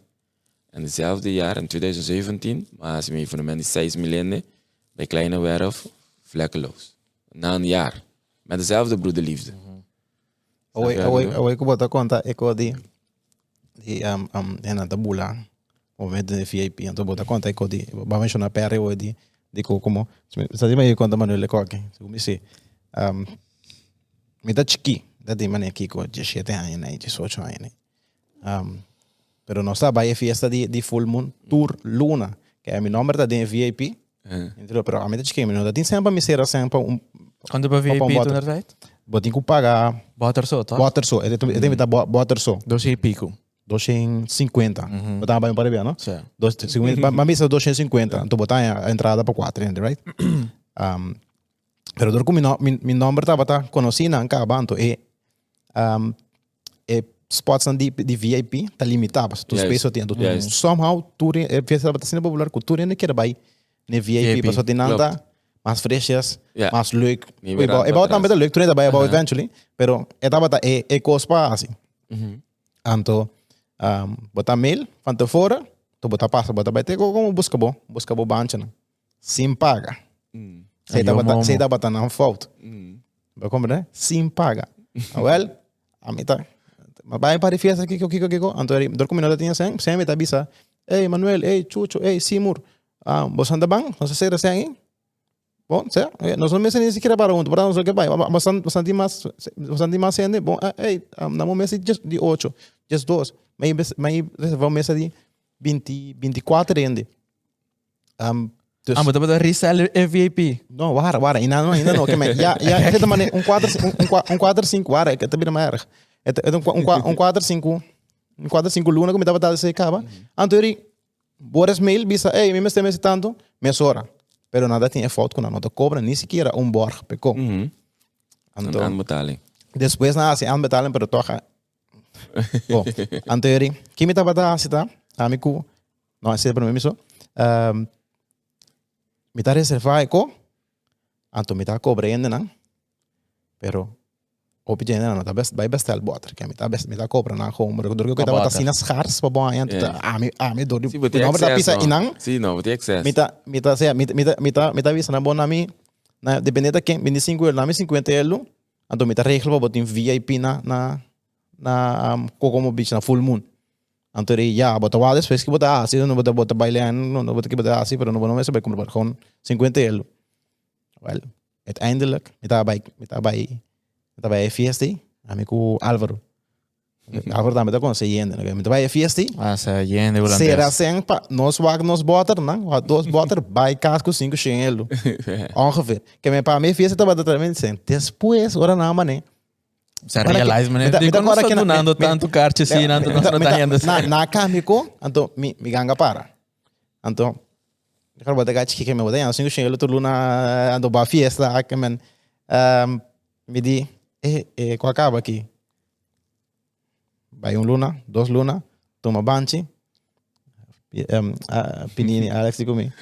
B: En hetzelfde jaar, in 2017, maar als je me evenement is 6 miljoen bij Kleine Werf, vlekkeloos. na een jaar. Met dezelfde broederliefde.
A: Oi,
B: Snap je wat
A: oi,
B: ik bedoel?
A: oi, que botar conta, é que di, di, um, um, é na tabula, o momento de VIP, então botar conta, é que di, vai mencionar pere, oi, di, di, ko, como, sa di mai conta manuel ko aqui, se como se, um, me dá chiqui, dá di mane aqui ko 17 anos, né, 18 anos, né. Um, pero não está, vai fiesta de, de full moon, tour, luna, que é meu nome tá de VIP,
B: Eh,
A: entendeu? Pero a mim tá chiqui, mas não dá, tem sempre me ser sempre um,
C: Quando bij VIP
A: wat-
C: er tijd?
A: botin que pagar,
C: Water zo, toch?
A: water so, ele tem que dar water so.
C: Dois e pico.
A: 250.
C: Mhm.
A: Botar bem para ver, não? Para para mim, são 250. Então, botar a entrada para 4, right? um, pero dor com meu mi, mi nome estava tá conhecido em Cabanto e um, e spots de, de VIP tá limitado, tu
B: Yes.
A: space tem. Tu
B: Yes.
A: somehow tu é festa tá sendo popular, tu não quer vai ne VIP, tem nada
B: klopt.
A: mais frescas,
B: Yeah.
A: mais leuk. Bom
B: atrás.
A: também leuk, tu não vai about eventually, pero tava tá é é cospa assim.
B: mhm.
A: Anto, um, botar mail, van tevoren, tu botar passa, botar ter como busca bom, busca bom bancha? Sim paga.
B: Mm,
A: Sei
C: eu
A: botar, sei da botar não falta.
B: mm.
A: Vai compreender? Sim paga. Ah, well, a mim tá. Mas vai para a festa aqui, aqui, aqui, aqui. Anto, dor comigo tinha sem, sem me tá bisa. Ei, Manuel, ei, Chucho, ei, Simur. Ah, anda bem? Você sei sem? Bom, sé, eh, nós não me nem sequer para um, para nós que vai, bastante, bastante mais, bastante mais sendo, bom, ei, um, na momento just de 8, just 2, mas vamos mesa de 20, 24 rende. Um, dus,
C: Ah, maar dat betekent reseller en VIP.
A: não, wara, wara, ainda não, ainda não, que me, já, já, é também um 4, um 4, um 4 5, wara, que também não é erro. É um um 4 5, 4 5 luna que me dava dado se acaba. Ele, Boris mail bisa, ei, me me estem tanto, me hora. Pero nada tinha foto com a nota cobra, nem sequer um borg pecou.
B: Mhm. Een
A: Anto,
B: aanbetaling.
A: Depois na assim, aanbetalen, pero toch. Bom, anterior, que me tava da cita, amigo, não é para mim isso. Um, me tá reservar eco, anto me tá cobrando não, pero o pedindo não, tá best, vai bestel botar, que me tá best, me tá cobrando na home, porque do que eu tava
C: Botar.
A: assim nas cars, para bom, anto,
B: Yeah.
A: ah, me, ah, me dor,
B: Sim, but the
A: não tá pisa
B: access,
A: inang,
B: no. Sim, não, but the access.
A: me tá, me tá, me tá, me tá, me tá, me tá vista na bom na mim, na dependendo de quem, 25 euros, na mim 50 euros, então me tá regla para botar VIP na na na um, como beach na full moon. Então ele já bota lá depois que bota assim, não bota bota bailar, não não bota que bota assim, pero não vamos saber como com 50 euros. Well, uiteindelijk, me tá bij, me tá bij, me bij FST, amigo Álvaro. Álvaro também tá com se yendo, né? Me tá bij FST.
C: Ah, ze jen de
A: Será sem pa, nós wag nos boter, não? Dos boter bij casco 5 chinelo. Ongeveer. Que me pa me fiesta tava também sem. Depois, ora não, mané. Dat-
C: realize,
A: agora
C: zo
A: que na-
C: donando
A: me-
C: tanto tanto nós não tá indo.
A: Na na cambico, então mi mi ganga para. Então, eu quero botar gato que me botar 5 chinelo tu luna ando ba fiesta, que um, me di eh eh qual acaba aqui. Vai um luna, dois luna, toma banchi. Um, uh, pinini Alex di comigo.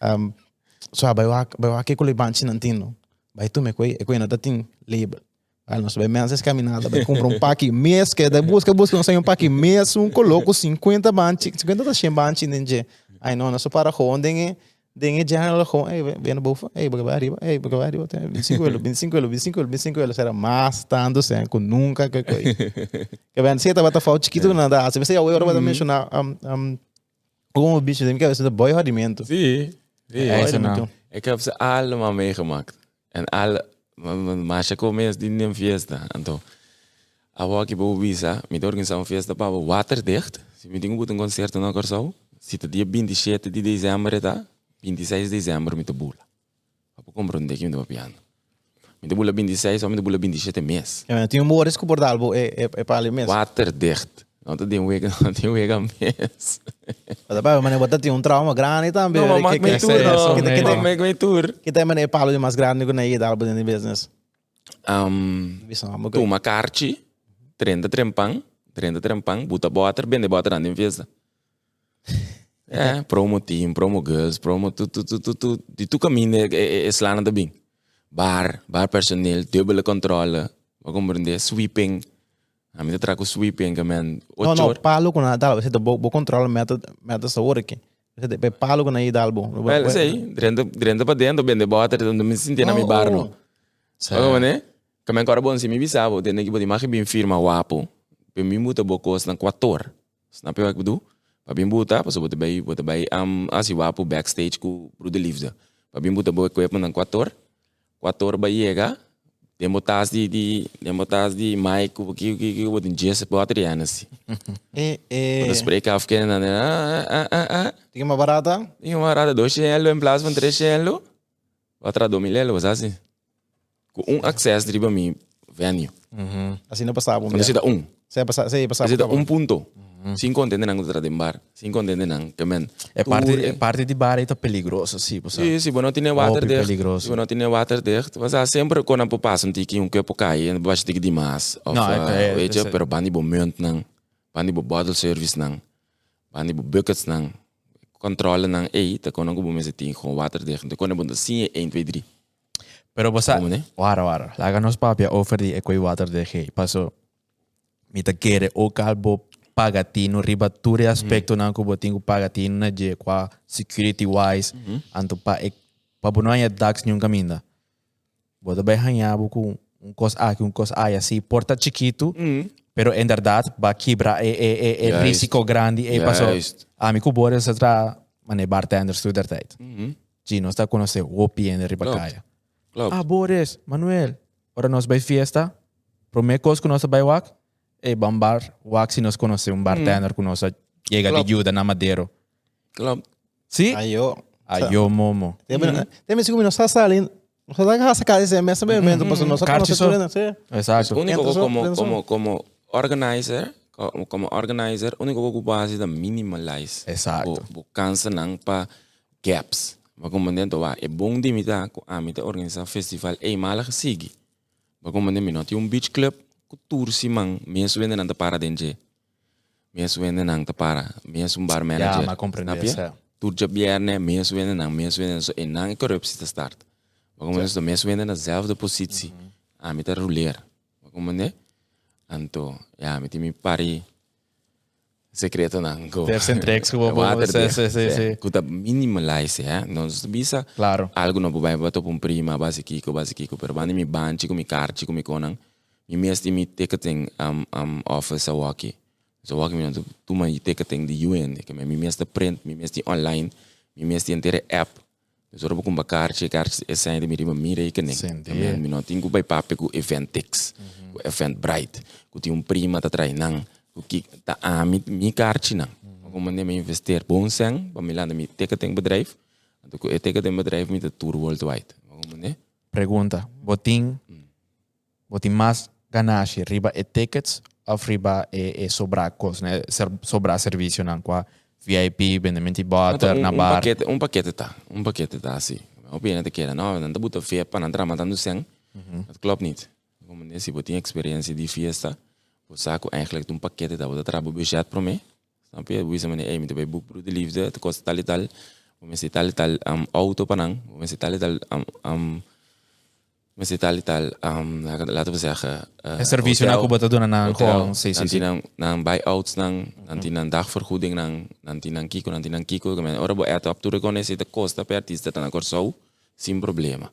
A: Um, so vai wa vai wa que com banchi não tino. Vai tu me coi, e coi não tá tin label. Aí nós vai menos caminhada, vai comprar um pack mês que da busca busca não sai um pack mês um coloco 50 banchi, 50 da 100 banchi ninja. Aí não, nós para onde Dinge general gewoon, hey, naar boven, hey, arriba, hey, gaan arriba, 25 euros, 25 euros, 25 euros, 25 euros, era mais tanto sem, com nunca que coi. Que bem, se tá bata falta chiquito nada, se você agora vai mencionar um um como bicho, tem que ver se boy rendimento.
B: Zie, zie.
C: Ja, is er nou.
B: Ik heb ze allemaal meegemaakt. En alle, je komt eens die in fiesta. En toen, aku aqui para o Visa, me organizar uma fiesta para o waterdicht. Se me tem um concerto na Corsão, se tá dia 27 de dezembro, tá? 26 de dezembro, me bula. Para comprar um me te piano. Me bula 26 ou me bula 27 mês.
A: Ja, tinha um Boris que bordal, bo é é é para ali mesmo.
B: Waterdicht. Não te tem wega, não tem wega mês.
A: Mas depois, mas botar tinha um trauma grande também.
B: Não, mas
A: que
B: me
A: que
B: tour,
A: que que
B: Mas me tour.
A: que tem mané palo de mais grande que na ida algo de business.
B: Um, Tu uma carte, 30 trempang, 30 trempang, buta water, bende aan de fiesta. É, promo team, promo girls, promo tu tu tu tu tu die tu caminho é é é slana de bem. Bar, bar personeel, dubbele controle, wat compreende, sweeping. A mim trago sweeping, que man,
A: Não, não, palo com a dal, você bo bo controla meta meta essa hora aqui. Você tem palo com a ida albo.
B: Well, sei, 30 30 para dentro, bende water, não me sinto na mi bar, não. Waarom né? Que men agora bom se me bisavo, tem que botar mais bem firma wapo. Para mim muita boa coisa na quator. Je wat ik bedoel? Para mim botar, pas botar bij botar bij am as je wapo backstage com pro de liefde. Para mim botar boa equipment na quator. Quator bij chega. Tem botas de de tem botas de mic o que que que botar jazz bateria assim.
A: É,
B: Quando
A: é.
B: spray ka afken na ah ah ah ah.
A: Tem uma barata?
B: E uma rada dois chelo em van três chelo. Outra do milelo, was assim. Com um acesso de mim venue.
A: Assim não passava.
B: Você dá um,
A: Você passava. Você passava.
B: você dá um ponto. Sem contender não outra de bar, contender não, que men.
C: É parte, é parte de bar tá perigoso, sim, pessoal.
B: Sim, se você não tem water dicht,
C: peligroso.
B: não tem water dicht, mas há sempre quando eu passo um tiki um cup cai, e baixo tiki demais. Of,
C: Não, é-
B: uh,
C: é-
B: weet je,
C: é-
B: pero bani bo munt não, bani bo bottle service não, bani bo buckets não, controle não, ei, tá quando eu vou me sentir com water dicht, tá quando eu vou assim, 1, 2, 3.
C: Pero
B: Como, né?
C: wara wara. Nos papia offer di equi water de gay. Paso, mita kere o kalbo pagatino riba ture aspecto na ko botingo pagatino na je qua security wise anto pa ek pa bunoya dax nyung kaminda. Bota bay hanyabo com um cos A, um cos A, assim, porta chiquito, pero en verdad va quebrar e, e, e, e
B: Juist.
C: risco grande. E paso,
B: Juist.
C: a mi kubore sa tra, mane bartender studer tijd. Gino está conhecendo o de Ribacaia. Ah, Boris, Manuel, ora nós vai fiesta, promecos que nós vai wak, e bambar wak se nós conhecemos um bartender que nós chega de
B: Klopt.
C: ajuda na Madeiro.
B: Klopt.
C: Sim?
A: Aí eu.
C: Aí eu, momo.
A: Tem tem segundo não está ali. Não está essa casa esse mês bebendo, mas não
C: Carte
A: está
C: só.
A: tudo, né?
C: Exato.
B: O único
A: Entra só,
B: como,
A: entra só.
B: como, como organizer, como, como organizer, o único que eu base da minimalize.
C: Exato.
B: O cansa não para gaps. Mas como dentro lá, é bom de imitar com a mita organizar festival e mala que sigue. Mas como dentro não tem um beach club, que tour se man, mesmo vendo não tá para dentro. Mesmo vendo não tá para, mesmo um bar manager.
C: mas compreender,
B: snap je?
C: sim.
B: Tour de bierne, mesmo vendo não, mesmo vendo não, e não corruptie te start. Maar como dentro, mesmo vendo nazelfde positie. A mita roleer. Maar como dentro, Anto, ja, met die pari secreto não. go.
C: Percentrex que eu vou-
B: Water
C: sim,
B: dicht.
C: sim, sim,
B: Ja,
C: sim.
B: Kuta minimalize, hè. Não se bisa
C: Claro.
B: algo no bubai bato pum prima, base kiko, base kiko, pero bani mi banchi, mi karchi, mi konang. Mi mesti mi ticketing um, um, office a waki. So waki mi tu tu ma ticketing di UN, que mi mesti print, mi mesti online, mi mesti inteira app. So ro kum bakarchi, karchi essa ainda mi riba mi rekening.
C: Sim,
B: Também mi não tinha bai pape ku Eventix, ku Event Bright, ku ti um prima ta trai nang, ku ki ta a mi mi karchi nang. Como nem me investir bom sang, para mi landa mi ticketing bedrijf. Want ik heb ticketing bedrijf met de tour worldwide. Nee?
C: Pergunta, botin, botin mais ganache, riba e tickets, of riba e, e sobrar coisas, né? Ser, sobrar serviço na qua VIP, vendimento butter,
B: um,
C: na
B: um
C: bar.
B: paquete, um paquete tá, um paquete tá assim. Opina te quer, não, não buta fia para entrar matando sang. Dat klopt niet. Como nee, se botin experiência de fiesta, o saco eigenlijk um paquete tá, o trabo budget para mim. Snap je? Wie meneer, hey, met bij boek broer de liefde, het kost tal tal. We mensen tal tal um, auto panang, we mensen tal e tal um, um, mensen tal e tal um, laten we zeggen. Uh,
C: É serviço na Cuba todo na
B: hotel,
C: gewoon, sim, sim,
B: nanti
C: sim.
B: nang nang buyouts nang nanti nang dagvergoeding nang nanti nang kiko nanti nang kiko men ora bo eto apture kon esse de costa per artista tan corso sin problema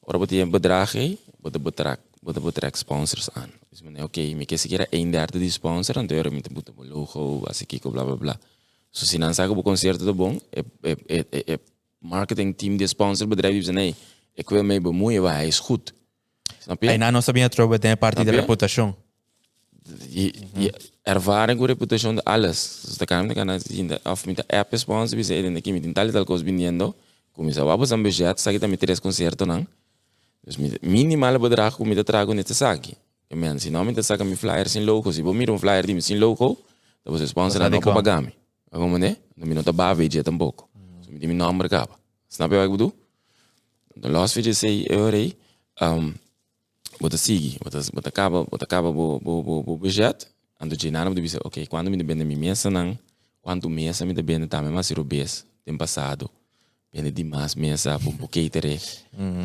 B: ora bo tie bedrag hê bo de bedrag bo de bedrag sponsors aan. Dus men oké me que sequer een derde die sponsor dan deur met de logo as kiko bla bla bla. So se não sabe o concerto do bom é é é é marketing team de sponsor bedrijf die nee ik wil mee bemoeien waar hij is goed snap je
C: Aí na nossa minha tropa tem a parte de
B: Snap je?
C: reputação.
B: je, je ervaring com reputação de alles. Dus dan kan je kan zien dat of met de app sponsor we zeggen dat je met een tal tal coisa viniendo, como se vamos een budget, sabe também três concertos não. Dus met minimale bedrag como te trago nesse saque. Que men, se não me te saca mi flyer sem logo, se vou mirar um flyer de sem logo, dan você sponsor
C: Basta
B: não
C: de
B: para
C: com.
B: pagar me. Como né? Não me não tá bave je tampouco. So me mi nome acaba. Snap je wat ik bedoel? De last video sei eu rei, um, bota sigue, bota bota acaba, bota acaba bo bo bo bo budget, ando de nada de dizer, ok, quando me depende mi mesa não, quanto mesa me depende também mas ir bes, tem passado. Bene demais mesa, um pouquinho tere.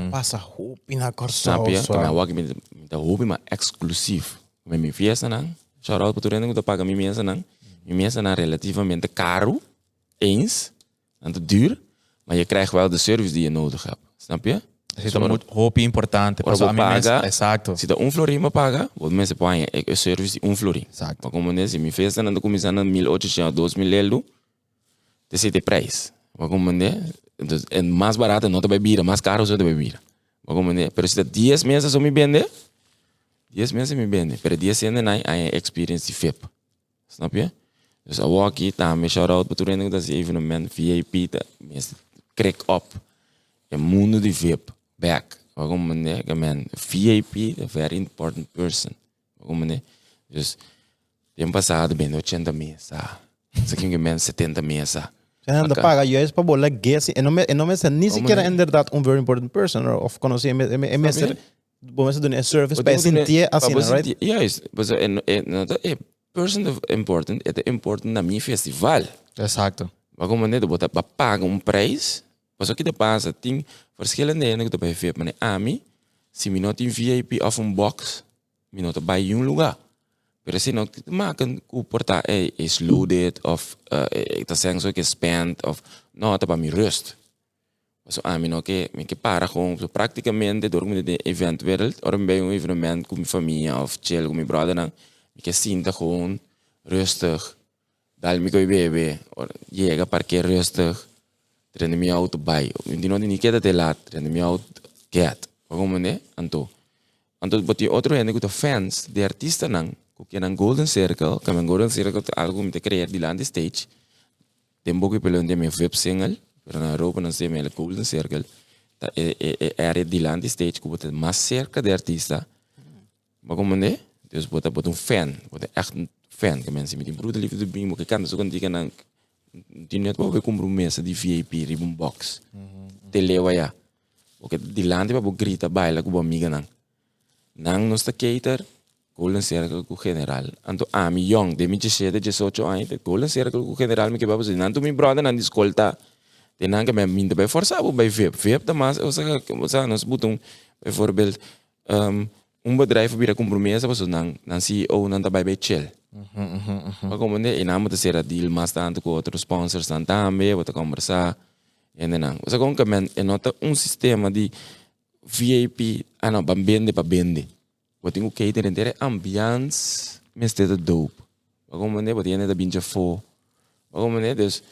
A: Passa roupa na corso.
B: Snap je? Kami awak mi mi ta hobi ma exclusief. Kami mi fiesta nang, shout out para tu paga mi mesa nang. Mi mesa nang relativamente caro, eens, en te duur, maar je krijgt wel de service die je nodig hebt. Snap je?
C: Esse é muito roupa importante.
B: Ora,
C: Passou
B: vou
C: a mim mesmo.
B: pagar.
C: Exato.
B: Se dá um florim me paga, vou me se põe é o serviço de um florim.
C: Exato.
B: Mas como né, se me fez na começando em 1800, 2000 euro, te sei de preço. Mas como é mais barato, não te bebida, mais caro só te bebida. Mas como né, pero se dá 10 meses só me vende, 10 meses me vende, pero 10 anos não é experience de FIP. Snap je? Dus ik walk hier, daar met shout-out, maar toen dat is evenement VIP, dat mensen crack op. Je mundo de VIP, back. Ik ben VIP, a very important person. Waarom meneer? Dus, tempo passado, ben 80 mesa. Isso aqui é ben 70 mesa.
A: Você anda
B: Ok.
A: paga eu para bola guess e não me não me nem sequer
B: né?
A: é verdade um very important person or of conhecer é é é ser bom mas do service para sentir assim
B: we
A: right
B: en, nou, dat is person important, is important na mijn festival.
C: Exato.
B: We net botar para pagar um prijs? Mas o que te passa? Tem verschillende ene que tu vai maar a mim, se me não tem VIP of um box, me não vai em um lugar. Pero se não te maken que o porta é is loaded of uh, tá sendo só que spent of não tá para me rust. Mas a mim não que me que para com so, praticamente dormir de event wereld, or bij um evenement com minha família of chill com meu brother não, me que sinta gewoon rustig. Dal me coi bebe, or llega parquear rustig. Trende mi auto bij. Hindi no ni te lat, trende mi auto quiet. Waarom ne? Anto. Anto but die otro ene kuto fans, de artista nang, kukia nang Golden Circle, ang Golden Circle algo mi te creer di land stage. Tempo que pelo de mi web single, pero na Europa não sei me Golden Circle. Ta e e e area di land stage ku bote mais cerca de artista. Como ne? Dus bote bote um fan, bote echt een fan. Que mensen met die broeder liefde de bing, que kan kan die kan die net wel com promessa de VIP ribbon box. Te lewa ya. Porque land pa bo grita baila ku amiga nang. Nang nos cater Golden Circle ku general. Anto a mi young de mi 17, 18 anos, de Golden Circle ku general mi que vamos dizer, nanto mi brother nan escolta. De nang que me minta bij força bo bij VIP. VIP da mas, ou seja, ou seja, nós botam bijvoorbeeld um, um bedrijf vira compromisso, was nang nang CEO nan daarbij bij chill. Maar como ne, en amo te ser a deal mais tanto com outros sponsors também, vou conversar. E não. Você com que men, e nota um sistema de VIP, ah não, para vender, para vender. Vou ter um catering inteiro, ambiance, mas tem dope. Como ne, vou ter ainda binja fo. Mas como ne, dus,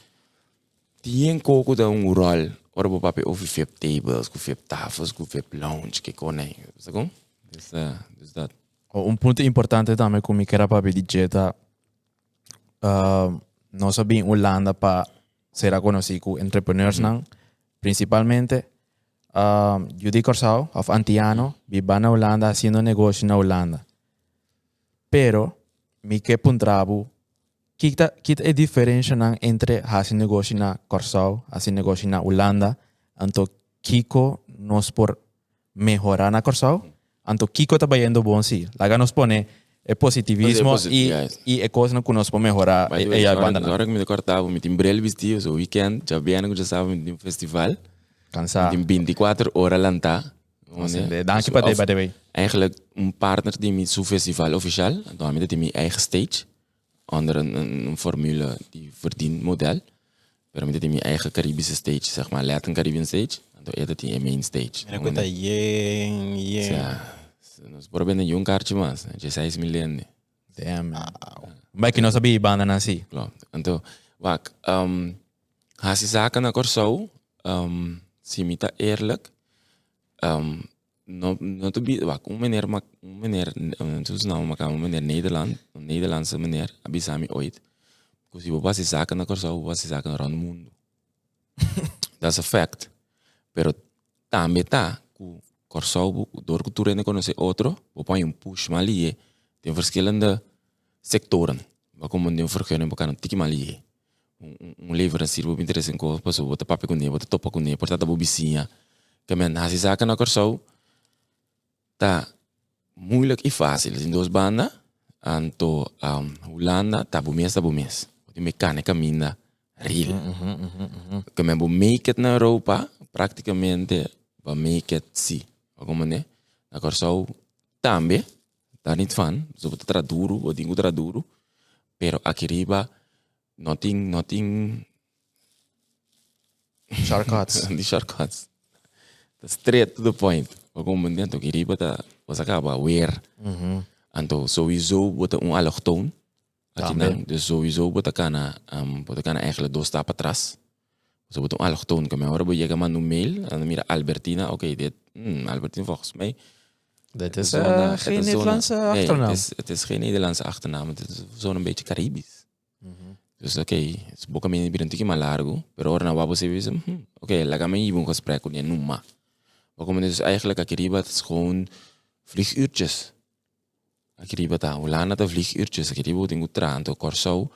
B: tem coco da um rol. Ora vou papel over VIP tables, com VIP tafels, com VIP lounge, que conei. Você com? Dus dat.
C: Oh, Un punto importante também comigo que era para pedir dieta. Uh, nós sabia em Holanda para ser conhecido com entrepreneurs, não? principalmente. Uh, Judy Corsao, of Antiano, vive na Holanda haciendo negocio na Holanda. Pero, mi que puntrabo, kita kita a diferença entre fazer negócio na Corsao, fazer negócio na Holanda, anto Kiko nos por mejorar na Corsao, anto Kiko está yendo bom sim. Lá nos pone é positivismo
B: Mas é posit-
C: e
B: yes.
C: e é coisa que nos pode melhorar
B: By the
C: e
B: way,
C: e a
B: na
C: banda
B: hora, na
C: não
B: hora que me cortava, me tinha brel vestido, so weekend, já bem que já estava em um festival,
C: cansar.
B: in 24 horas lá tá.
C: Dank je para de by the way.
B: Eigenlijk een partner die met zo'n festival officieel, dan heeft hij mijn eigen stage, onder een, een, een formule die verdient model. Maar met hij mijn eigen Caribische stage, zeg maar, Latin Caribbean stage, heeft hij een main stage.
A: Mira cuenta yen yen
B: Ja, nos bem um kaartje mas, de 6 miljoen.
C: Damn. man. Mas que não sabia banda não assim.
B: Klopt. Então, wak, um, hasi zaken na Corso, um, si mita eerlijk, um, no, no te bieden, wak, een meneer, mak, een meneer, um, zoals nou, maar een meneer Nederland, een Nederlandse meneer, abisami ooit. Kasi we si zaken na Corso, we si zaken around the mundo. That's a fact. Pero também tá, ku Corso, door cultura ne conhecer outro, we põe um push malie, tem verschillende sectoren. Maar como een vergunning para um tiki malie. Um, um, um leverancier op interesse em coisa, passou, bota papel com ele, bota topa com ele, portanto, a bobicinha. Que men, hasi zaken na Corso, tá moeilijk e fácil. In duas bandas, anto um, Holanda, tá bumes, tá bumes. De mecânica minda, real. Que men, make it na Europa, praticamente, va make it si. Como né? Na Corso, também, tá niet van, zo bota traduro, o dingo traduro, pero aqui riba, nothing, nothing,
C: Shortcuts.
B: die shortcuts. straight to the point. Op een moment ook hier bota was acaba weer. Anto sowieso bota un allochtoon. Dat je dan dus sowieso bota kana um bota kana eigenlijk dos stappen atrás. So bota un allochtoon que me ahora voy llegar mando un mail. En dan mira Albertina, oké dit hmm, Albertina volgens mij.
C: Dat is
B: zo'n,
C: eh,
B: eh, het
C: geen
B: is zo'n-
C: Nederlandse
B: nee,
C: achternaam.
B: Het is, het is geen Nederlandse achternaam, het is zo'n beetje Caribisch. Dus oké, het is boca mini bir un tiki más largo, pero ahora na wabo se dice, hm, oké, laat me hier een gesprek con je noema. Maar. Komen dus eigenlijk Akiriba, het is gewoon vlieguurtjes. Akiriba ta, Holanda ta vlieguurtjes, Akiriba wordt in Utranto, Corso.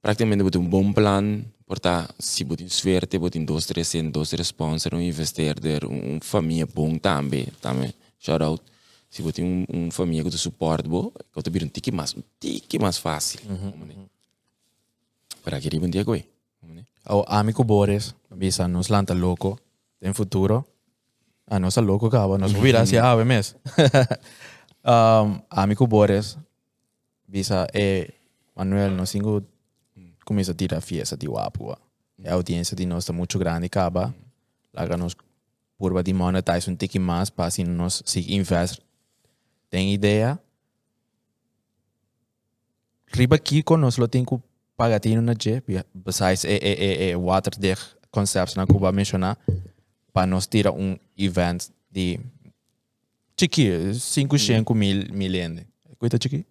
B: Praticamente wordt een bomplan, porta, si wordt in sfeerte, wordt in dos tres en dos tres sponsor, un investeerder, un, un familie bom tambe, tambe, shout out. Si wordt in un, un familie que te support bo, que te bir un tiki más, un tiki más fácil. Para Akiriba un día, güey.
C: O amico Boris, bisa nos lanta loco en futuro. Ah, no está loco, cabo, nos hubiera hacia ave mes. um, amico Boris, bisa eh Manuel nos singo comienza a tirar fiesta de guapo. La audiencia de nos está mucho grande, caba. Laga nos purba de monetize un tiki más para si nos si invest. Ten idea. Riba Kiko nos lo tenho pagatino na je, besides e, e, e, e waterdicht concepts na Cuba mencionar, para nos tirar um event de chiqui, 500 mil mil yen. Cuita chiqui?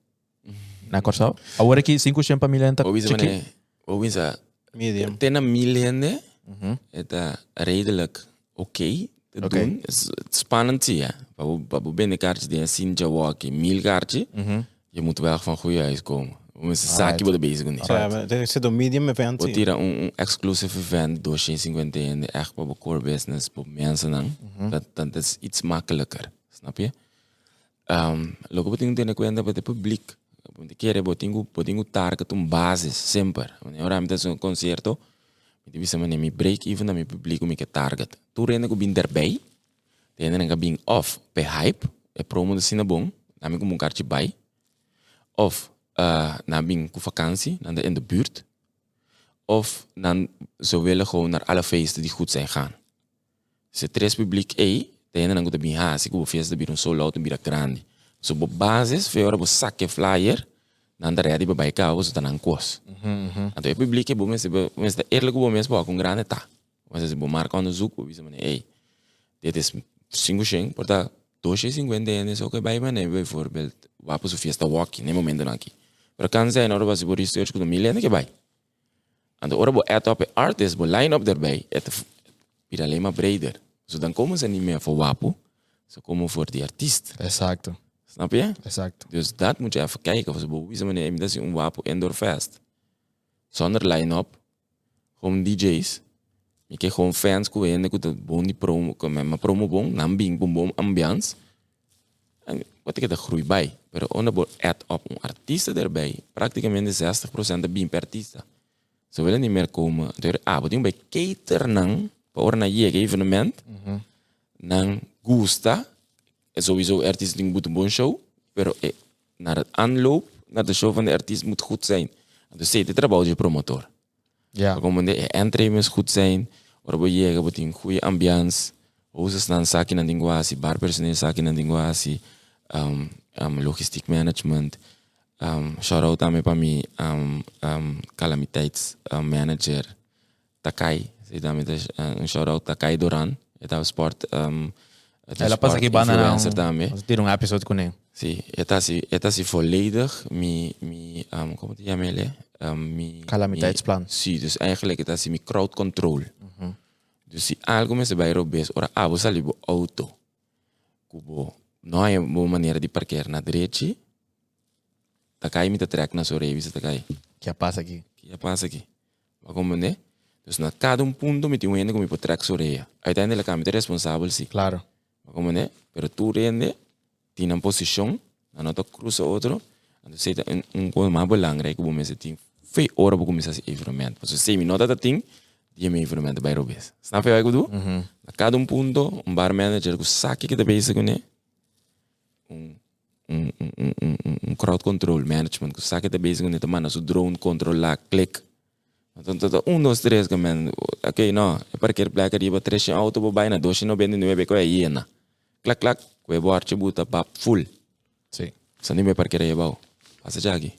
C: Na Corsao? Agora aqui 500 mil yen tá chiqui?
B: Mane, obisa,
A: Medium.
B: tena milende, het uh, redelijk oké te
C: Oké.
B: doen. Het is het is spannend zie je. Maar we binnen kaartjes die een Sinja Walkie, mil kaartje, je moet wel van goede huis komen. We moeten zaakje worden bezig doen.
A: Sabe, tem que ser do medium event.
B: We
A: sim.
B: tirar um, um exclusive event door 50 en echt op core business, op mensen dan. Dat, dat is iets makkelijker, snap je? Um, logo botinho ter cuenta para o público. Porque quer botinho botinho target um basis sempre. Agora me um concerto, me diz mas me break even na me público me que target. Tu renda com bin erbij. Tem renda bin off pe hype, é promo de sina bom, na me como um carte bij. Of uh, na bin com vakantie, na de in de buurt. Of dan ze willen gewoon naar alle feesten die goed zijn gaan. Se tres publiek A, tem dan goed bin ha, se com festa bir um solo out bir grande. So bo basis, fe ora bo saque flyer, dan da ready bij ka, so dan aan kos. Então é publiek é bom, mas mas da eerlijk bom mas bo com grande tá. Mas se bo marca onderzoek, bo bisa mane, ei. Dit is 500, porta 250 en is ook bij me, bijvoorbeeld, wapen zo fiesta walkie, nee momento aqui. Pero kan zijn, ora was bo research com milhões que bij. En de ora bo add op artist, bo line up daarbij, het vir alleen maar breder. So dan komen ze niet meer voor wapen, ze komen voor die artiest.
C: Exacto,
B: Snap je?
C: exacto.
B: Dus dat moet je even kijken. Ze bewijzen dat is een wapen indoor fest. Zonder line-up. Gewoon DJ's. Je krijgt gewoon fans ko en ik moet bon die promo met mijn promo bon, nam bing bom bom ambiance. En wat ik er groei bij. Pero onder bo add op een artiesten erbij. Prakticamente 60% de bing per artista. Ze willen niet meer komen. Door ah, wat bij cater nang, voor je evenement. Nang gusta. En sowieso artiest moet een bon show. Pero eh, naar het aanloop, naar de show van de artiest moet goed zijn. Dus het erbij je promotor.
C: Ja,
B: Como de entree moet goed zijn. Waarop je hebt een goede ambiance. Hosters dan zaken aan dinguasi, barpersoneel zaken aan dinguasi. Um, um, logistiek management. Um, shout out aan me para mi um, um, calamiteitsmanager Takai. Zeg dan met een shout out Takai Doran. Het is sport. Um,
C: ela passa aqui banana.
B: influencer também.
C: Nós tira um episódio com ele.
B: Sí, esta sí, esta sí volledig mi, mi um, ¿cómo te llama ele? Um, mi,
C: Calamiteitsplan.
B: Mi, sí, dus eigenlijk esta sí mi crowd control. Dus si algo me se vai robes, ora abo sali bo auto. Kubo, no hay boa maneira de parquear na direita. Takai mi te trek na sua revista takai.
C: Que passa aqui.
B: que já passa aqui. Mas como né? Dus na cada um ponto me tem um ende como me trek sua reia. Uiteindelijk kan me te responsável sim.
C: Claro.
B: Como né? Pero tu rende, tiene uma posição, na nota cruza outro, então você tem um coisa mais belangrijk, como você tem foi hora para começar esse environment. Porque se me nota tem, dia me environment vai robes. Snap je wat ik bedoel? Na cada um ponto, um bar manager que saque que tá bezig né? Um um um um um crowd control management que saque tá bezig com né, mano, so drone control lá, click. Então, então, um, dois, três, que man, ok, não, é para que placa de três auto, bobai na dois não vende nove, que é hiena. Clac, clac, que é borte, buta, pap, full. Me para que é bom. Passa já aqui.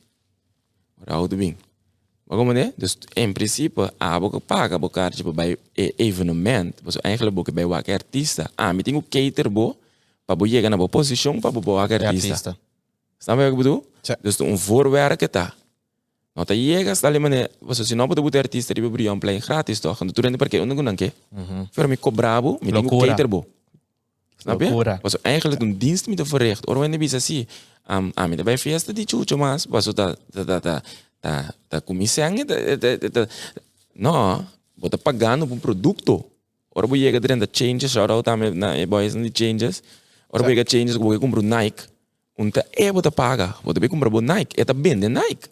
B: Ora, bem. Mas como é? Dus, em princípio, a boca paga, boca, tipo, bij e- evenement, mas eigenlijk boca bij welke artista. Ah, me tenho cater bo, para bo chegar na boa posição, para bo welke
A: É
B: artista. Snap je wat ik bedoel? Dus um voorwerk tá. Nou, dat je gaat alleen maar, você se não pode botar artista die brilham play gratis toch? En tu rende porque eu não não quer. Voor me cobrabo, me tenho
C: Loucura.
B: cater bo. Snap je?
C: Loucura.
B: Was eigenlijk een dienst met verricht. Or wanneer bisa assim, um, ah, me bij festa di chucho mas, was da da da da da da comissão da da da da no, bota pagando por um produto. Ora bo chega dentro da changes, shout out a na e boys and the changes. Ora bo chega changes, bo compra um Nike. Um ta é bota paga, bota be compra bo Nike, é tá vende Nike.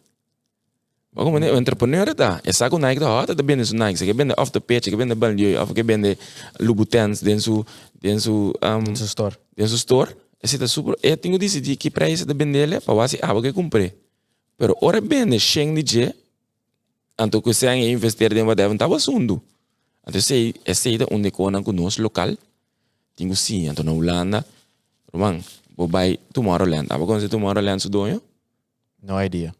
B: Como o entrepreneur tá, é saco Nike da hora, tá vende su Nike, que vende off the page, que vende banlieue, of que vende Louboutins, dentro su dentro su um,
C: Seu store.
B: dentro do store, esse tá super, eu tenho decidido que preço da vendele para você ah, que comprei. Pero ora vende Sheng de je, anto que se investir em whatever, tava sundo. Então sei, é sei da onde conan com local, tenho sim, anto na Holanda, Roman, vou vai Tomorrowland, aba conhece Tomorrowland sudonho?
C: No idea.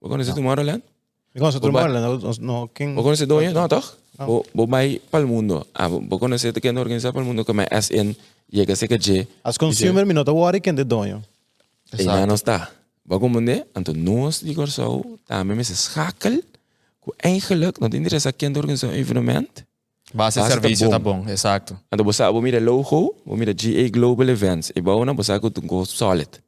B: Vou conhecer Tomorrowland?
A: Ikaw sa
B: Oba-
A: turmal, no, no, king...
B: Vou conhecer donho? Não, toch? Vou, vou vai para o mundo. Ah, vou conhecer que é organizar para o mundo, como é SN, chega a ser que je,
A: As consumer, minota wari ken de donho.
B: E já não está. Waarom meneer? En toen noos die er zo, daarmee met zijn schakel, hoe eigenlijk, iedereen is kent door zo'n evenement.
C: Base serviço
B: tá
C: bom, exato.
B: En dan bosa, we mira logo, we mira GA Global Events. E bouwen dan bosa ko tungo solid.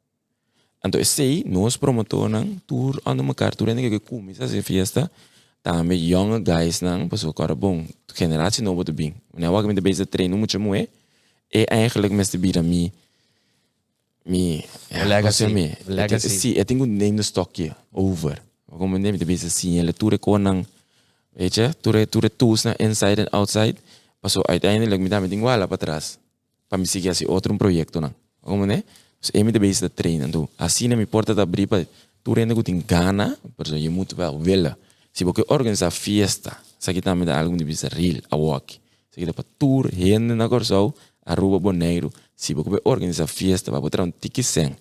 B: En toen is zij, noos promotor nang, tour aan elkaar, tour en ik kom, is dat fiesta. Daarmee jonge guys nang, pas ook al bom, generatie no wat bing. Wanneer we met de bezig trainen, moet je moe. E eigenlijk met de bira mi, mi, ja,
C: legacy.
B: wat zeg je?
C: Legacy.
B: Het is- Zie, ik denk een neem de stokje over. Waarom neem je de bezig zien? Je tour kon nang, weet je, tour tour tools na inside en outside. Pas zo uiteindelijk met dat ding wala para trás. Para me seguir assim outro projeto não. Como né? Da treino, então assim na me porta da bripa, tu rende tem gana, por isso je moet wel willen. Se você organizar fiesta, se aqui também dá algo de bisa real, a walk. Se aqui dá para tour, rende na corso, Aruba Boneiro, se você organizar fiesta, para botar um ticket sem,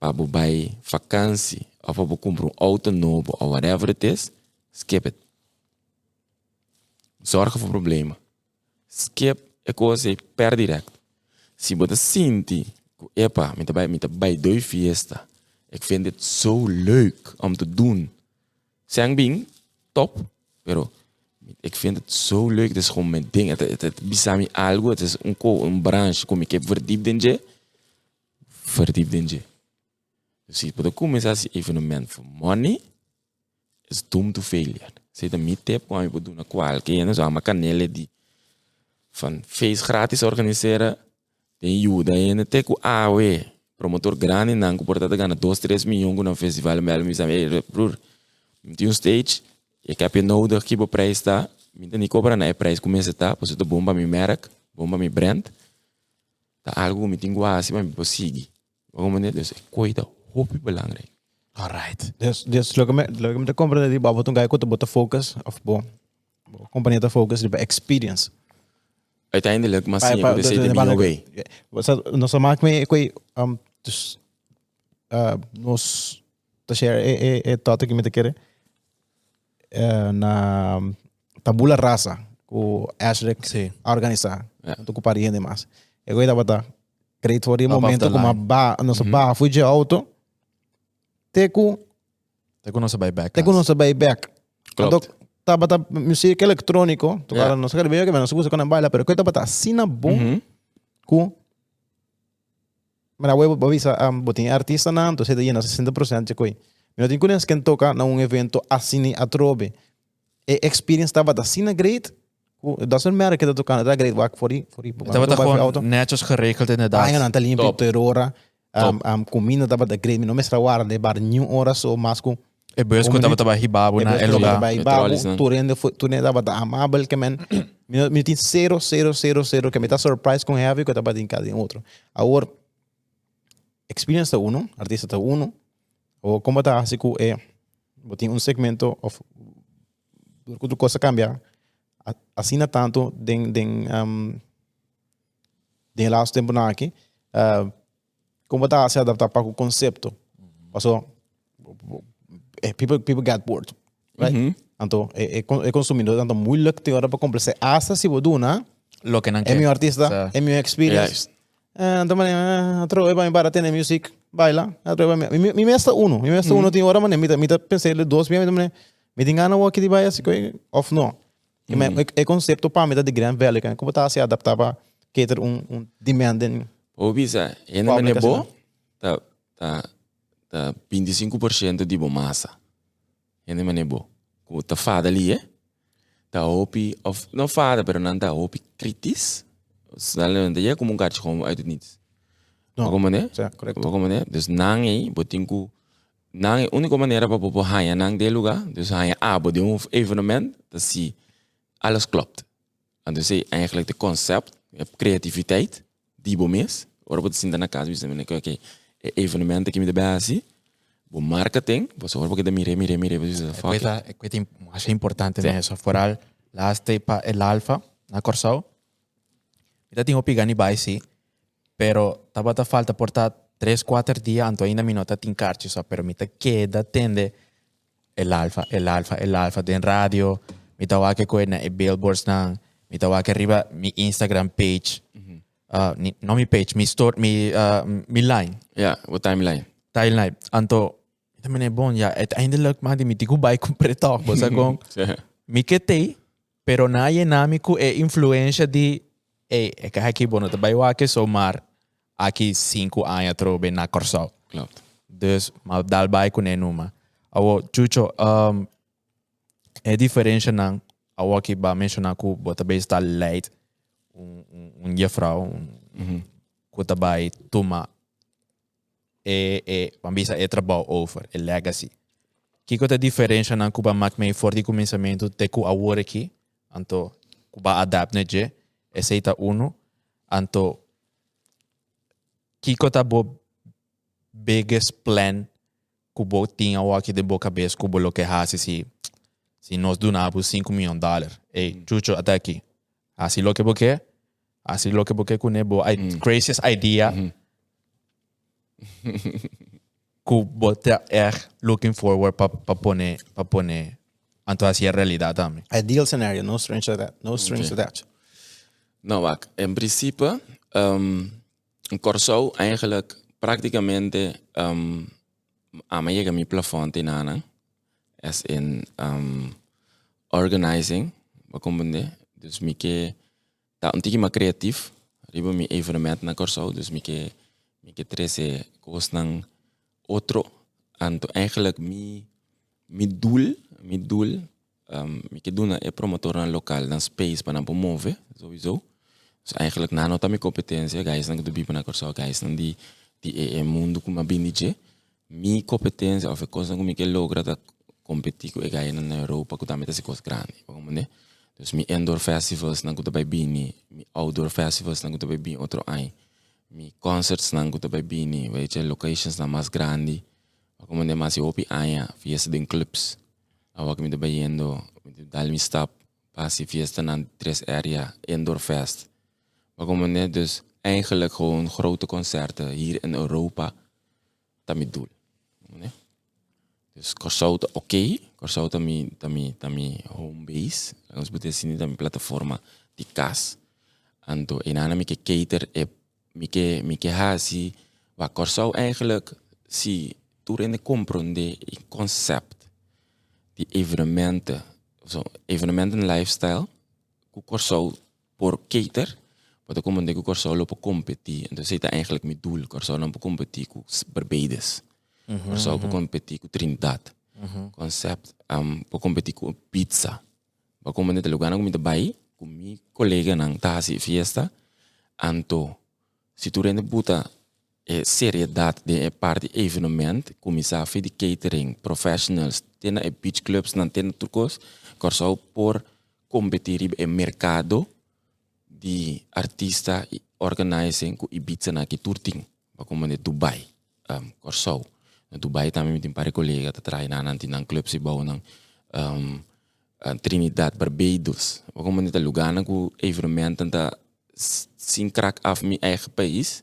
B: para você vacância, ou para comprar um auto novo, ou whatever it is, skip it. Zorga voor problemen. Skip é coisa per direct. Se você sente, epa, met bij, met bij de fiesta, ik vind het zo leuk om te doen. Zijn bing, top, pero ik vind het zo leuk, het is gewoon mijn ding. Het, het, het bisami algo, het is een, een branche, kom ik heb verdiept in je, verdiept in je. Dus você começar esse evenement for money, is doomed to failure. Zit een meetup, kwam je doen, qualquer, en zo, maar kanalen die van feest gratis organiseren, tem ajuda né? Tem que ah, ué, promotor grande, não, que portanto ganha 2, 3 milhões com um festival, mas me sabe, bror, tem um stage, e que é nodig que o preço está, me tem que cobrar na preço começa tá, pois eu bomba mi merk, bomba mi brand, tá algo me tem quase, mas me consigo. Waarom net dus, cuida, hoop je belangrijk.
C: Alright.
A: Dus, dus me, me te compra de babo tu gai ko te bota focus of bo. bo companhia te focus de experience.
B: Uiteindelijk, maar
A: pa-
B: eu decidi
A: de- de-
B: de minha
A: de-
B: way.
A: Sa no sa mak me koi um dus uh, nos te share e e e tota que me te quere eh, na um, tabula rasa ko Ashrek
C: Sí.
A: a organizar.
B: Ja.
A: Tu ko pari gente mais. E agora bata create for the
C: Above
A: momento
C: the
A: como
C: line.
A: ba no sa ba fui de auto. Teku
C: Tengo nosso buyback.
A: Teku no sa bay back.
B: Klopt.
A: Então, tá bata música electrónico, tu
B: Ja.
A: cara não sabe bem que menos usa quando baila, pero que tá bata sina bom
B: Mhm.
A: com Mira, web bavisa um, botin artista na, então você llena 60% de coi. Mas tem coisas que toca na um evento assim a trobe. E experience tá bata sina great. Dat is een merk dat tocando, dat great work voor die voor die.
C: Dat wordt gewoon netjes geregeld inderdaad.
A: Dagen aan te limpo
B: Top.
A: ter hora. Um,
B: Top.
A: um, comida da bata great, não me estragar de bar new horas ou mais com
C: E bus
A: Como
C: conta
A: ni-
C: tava hibabu na
A: Ebe
C: el
A: strobe
C: lugar.
A: Bij
B: Metropolis,
A: bago,
B: né?
A: tu rende, tu rende bata amável que men. Me tem zero, zero, zero, zero, que me tá surprise com heavy que tá bata em cada outro. Agora, experience tá uno, artista tá uno, ou como tá assim que é, botin um segmento of outra coisa cambiar. A- Assim na tanto, den, den, um, den laatste tempo na aqui, uh, como está se adaptar para o conceito. Passou, eh, people, people get bored, right?
B: Mhm.
A: Então, é, é, con- é consumidor, tanto moeilijk te hora para completar. Hasta se você doen, né?
C: Lo que não
A: É meu artista,
C: Sa-
A: é meu experience.
B: Juist.
A: Eh, Então, man, atro vai para ter music, baila, atro vai. Mi mi mesta uno, mi mesta uno tem hora, man, mi mi pensei le dois, mi mi mi tem gana o que de vai assim, off no. E me é conceito para mim de grande velho, kan. Como tá se adaptar para cater um um demanding.
B: O bisa, ene
A: Qual
B: mane
A: aplicação?
B: bo, tá, tá, tá 25% de massa. Ene mane bo. Ku ta fada ali? Tá opi, of, não fada, pero não tá opi kritis. Sale, onde é como um gato como uit het niets.
A: Não.
B: Waarom mané?
A: Ja, correcto.
B: Waarom mané? Dus nang eh, botinku, nang é a única maneira para popo haya nang de lugar, dus haya abo de um evenement, dat zie alles klopt. En dus é eigenlijk de concept, je hebt creativiteit, die bom is. Zien dan na casa, dus dan oké, evenementen que me de zie. Bom marketing, dus ora porque de mire, mire, mire, fuck. it.
C: Coisa, é coisa acho importante né essa foral laste pa el alfa na Corsao. Mita tinha pigani vai sim, pero tava ta falta portar 3 4 dias anto ainda minota tin carci só pero mita queda tende el alfa el alfa el alfa den radio mita wa que coena e billboards na mita wa que arriba mi Instagram page uh, ni, no mi page mi store mi uh, mi line
B: Ja, wat timeline.
C: timeline anto ita mene bon ja uiteindelijk man die mi tiku bai completo bosa con mi que te pero na ye na mi ku e influência de e e que aqui bono bai wa que somar aqui 5 anos trobe na Corsau
B: Klopt.
C: dus maar daarbij kunnen noemen. Awo chucho um é diferença não awo que ba mencionar que bota bem está leid um um um juffrouw um que daarbij toma e e bambisa é trabalho over é legacy. Que que a diferença não que ba mak me forte começamento te ku awore aqui? Anto ku ba adapt ne je? Esse uno. Anto que que tá bo biggest plan kubo tinha o aqui de boca cabeça kubo lo que hace si si nós donamos 5 milhões de dólares? Ei chucho até aqui. Assim lo que porque assim lo que porque com nebo a craziest idea kubo te er looking forward pa pa pone pa pone anto assim a realidade também
A: Ideal scenario, no strings to that. No strings to that.
B: Nou, wacht. In principe, um, een corso eigenlijk prácticamente um, a me llega mi plafond in aan. As in um, organizing. Wat komt er? Dus mi tiki ma creatief. Riba mi evenement na corso. Dus mi ke mi ke trece koos nang otro. Anto eigenlijk mi mi doel, mi doel, um, mi ke doen e promotor na lokaal dan space para promover, sowieso. Dus eigenlijk na nota mi competencia, guys nang dubi para corso, guys nang di di e, e mundo kuma binije. Mi competencia of coisa nang mi ke logra da competir com e guys na Europa com também esse coisa grande, como né? Dus mi indoor festivals nang kuta bij bini, mi outdoor festivals nang kuta bij bini outro ai. Mi concerts nang kuta bij bini, weet je, locations na mas grande. Como ne mas opi aya, fiesta de clubs. Awak mi de bayendo, mi de dal mi stap, pasi fiesta na tres area, indoor fest. Maar como ne, dus eigenlijk gewoon grote concerten hier in Europa, dat mi doel. Ne? Dus Corsauta, oké. Okay. Corsauta mi, tami, tami home base. Betekent zien dat mi plataforma die kas. En aan mi ke cater, e, mi ke, mi ke hasi, waar eigenlijk, si, toer in de comprende, een concept, die evenementen, zo, evenementen lifestyle, ku Corsau por cater, wat ik kom ku Corsau lopen competir. En dus is dat eigenlijk mijn doel. Corsau lopen competir ku Barbados. Corsau lopen competir ku Trinidad. Concept, um, po competir ku pizza. Ba kom net lugar mi bai, ku mi colega nang tasi fiesta, anto si tu rende buta e seriedade de e parte evenement, comisa fi de catering, professionals, tena e beach clubs nan tena turcos, Corsau por competir e mercado di artista i organizing ku Ibiza na ki tourting. Ba kom net Dubai, um, Corsau. Na Dubai também tem pare colega tá trai na nanti nang club si bau nang um, uh, Trinidad, Barbados. Waarom niet lugar na ku evenementen ta sin krak af mijn eigen país,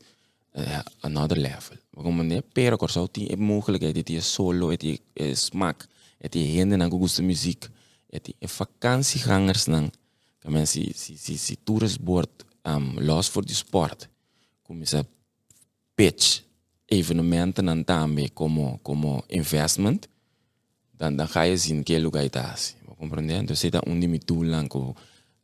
B: uh, another level. Waarom niet? Pero corso die e mogelijkheid, die is solo, die is smaak, die hende na gusto muziek, die e vakantiegangers nang, kamen si si si si toerisbord um, los voor die sport. Kom ze pitch evenementen aan daarmee como como investment, dan dan ga je zien que lugar está assim. Compreendendo? Dus zit onde me tulang ko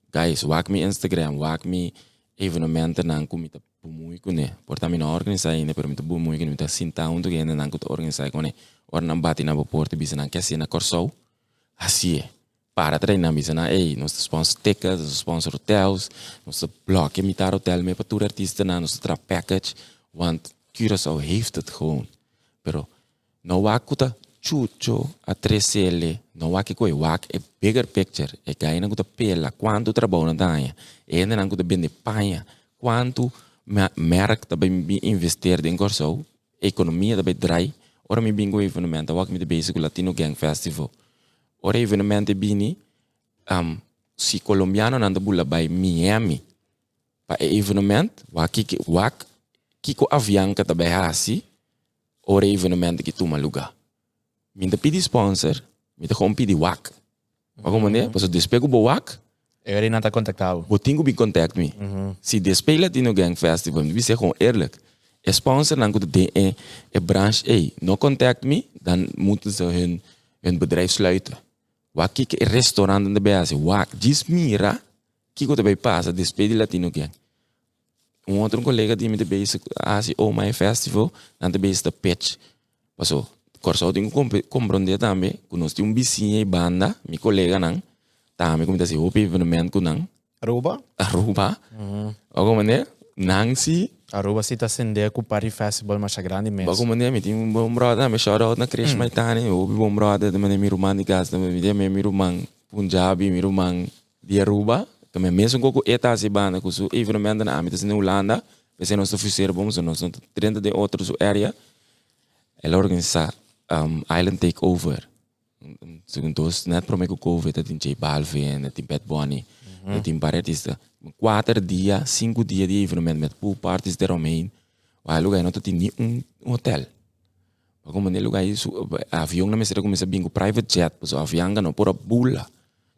B: guys, wak mi Instagram, wak mi evenementen nang ko mita bumui ko ne. Porta mi na organizar ine, pero mita bumui ko mita sinta undo que ene nang ko organizar ko ne. Or nang bati na porta bisa nang kasi na corso. Assim é. Para treinar bisa na, ei, nós sponsor tickets, nós sponsor hotels, nós blok imitar hotel mee para tour artiesten na, nós tra package, want Curaçao heeft het gewoon. Pero no wakuta chucho a 3L, no waki koi wak a bigger picture, e gai na kuta pela, quanto trabalho na danha, e na kuta bende panha, quanto merk da bem investir em Curaçao, economia da bem drai, ora mi bingo evenemento, wak mi de basic Latino Gang Festival. Ora evenemento bini, um, si colombiano nanda bula by Miami, pa evenement, wak wak kiko avião que também assim, ora evenemento que toma lugar. Minta pedi sponsor, minta gewoon pedi wak. Maar como né? Pas despego bo wak,
C: Eu ainda não está contactado.
B: botingo bi contact me. Se despela Latino Gang Festival, me ser gewoon eerlijk. E sponsor dan kunt de e, e branche, hey, no contact me, dan moeten ze hun, hun bedrijf sluiten. Wak kijk e restaurant in de base, wak, gis mira, kiko te bij passa, despedi Latino Gang. Um outro colega de me base assim oh my festival. Na de base da pitch passou. Corso tenho que compreender também. Que nós temos um vizinho e banda meu colega não. Também como assim o evenemento com não.
A: Aruba?
B: Aruba. Alguma maneira? Se
C: Aruba se está sendo com o Party Festival mais grande mesmo.
B: alguma maneira? Me tem um bom brother me out na Krish Maitani o bom brother também me rumang de gas também me me me rumang Punjabi me rumang de Aruba Kami mesmo com eta se banda com o evenemento na âmbito na Holanda, pensei nós oferecer bom, nós dentro de outros área, ela organiza um, Island Takeover. Segundo os net para mim com Covid, tem J Balvin, tem Bad Bunny, tem artistas. Quatro dias, cinco dias de evenemento, met pool parties de Romein. Waar lugar não tem um hotel. Como nem lugar isso, avião na mesa começa bingo private jet, pues avião não por a bula.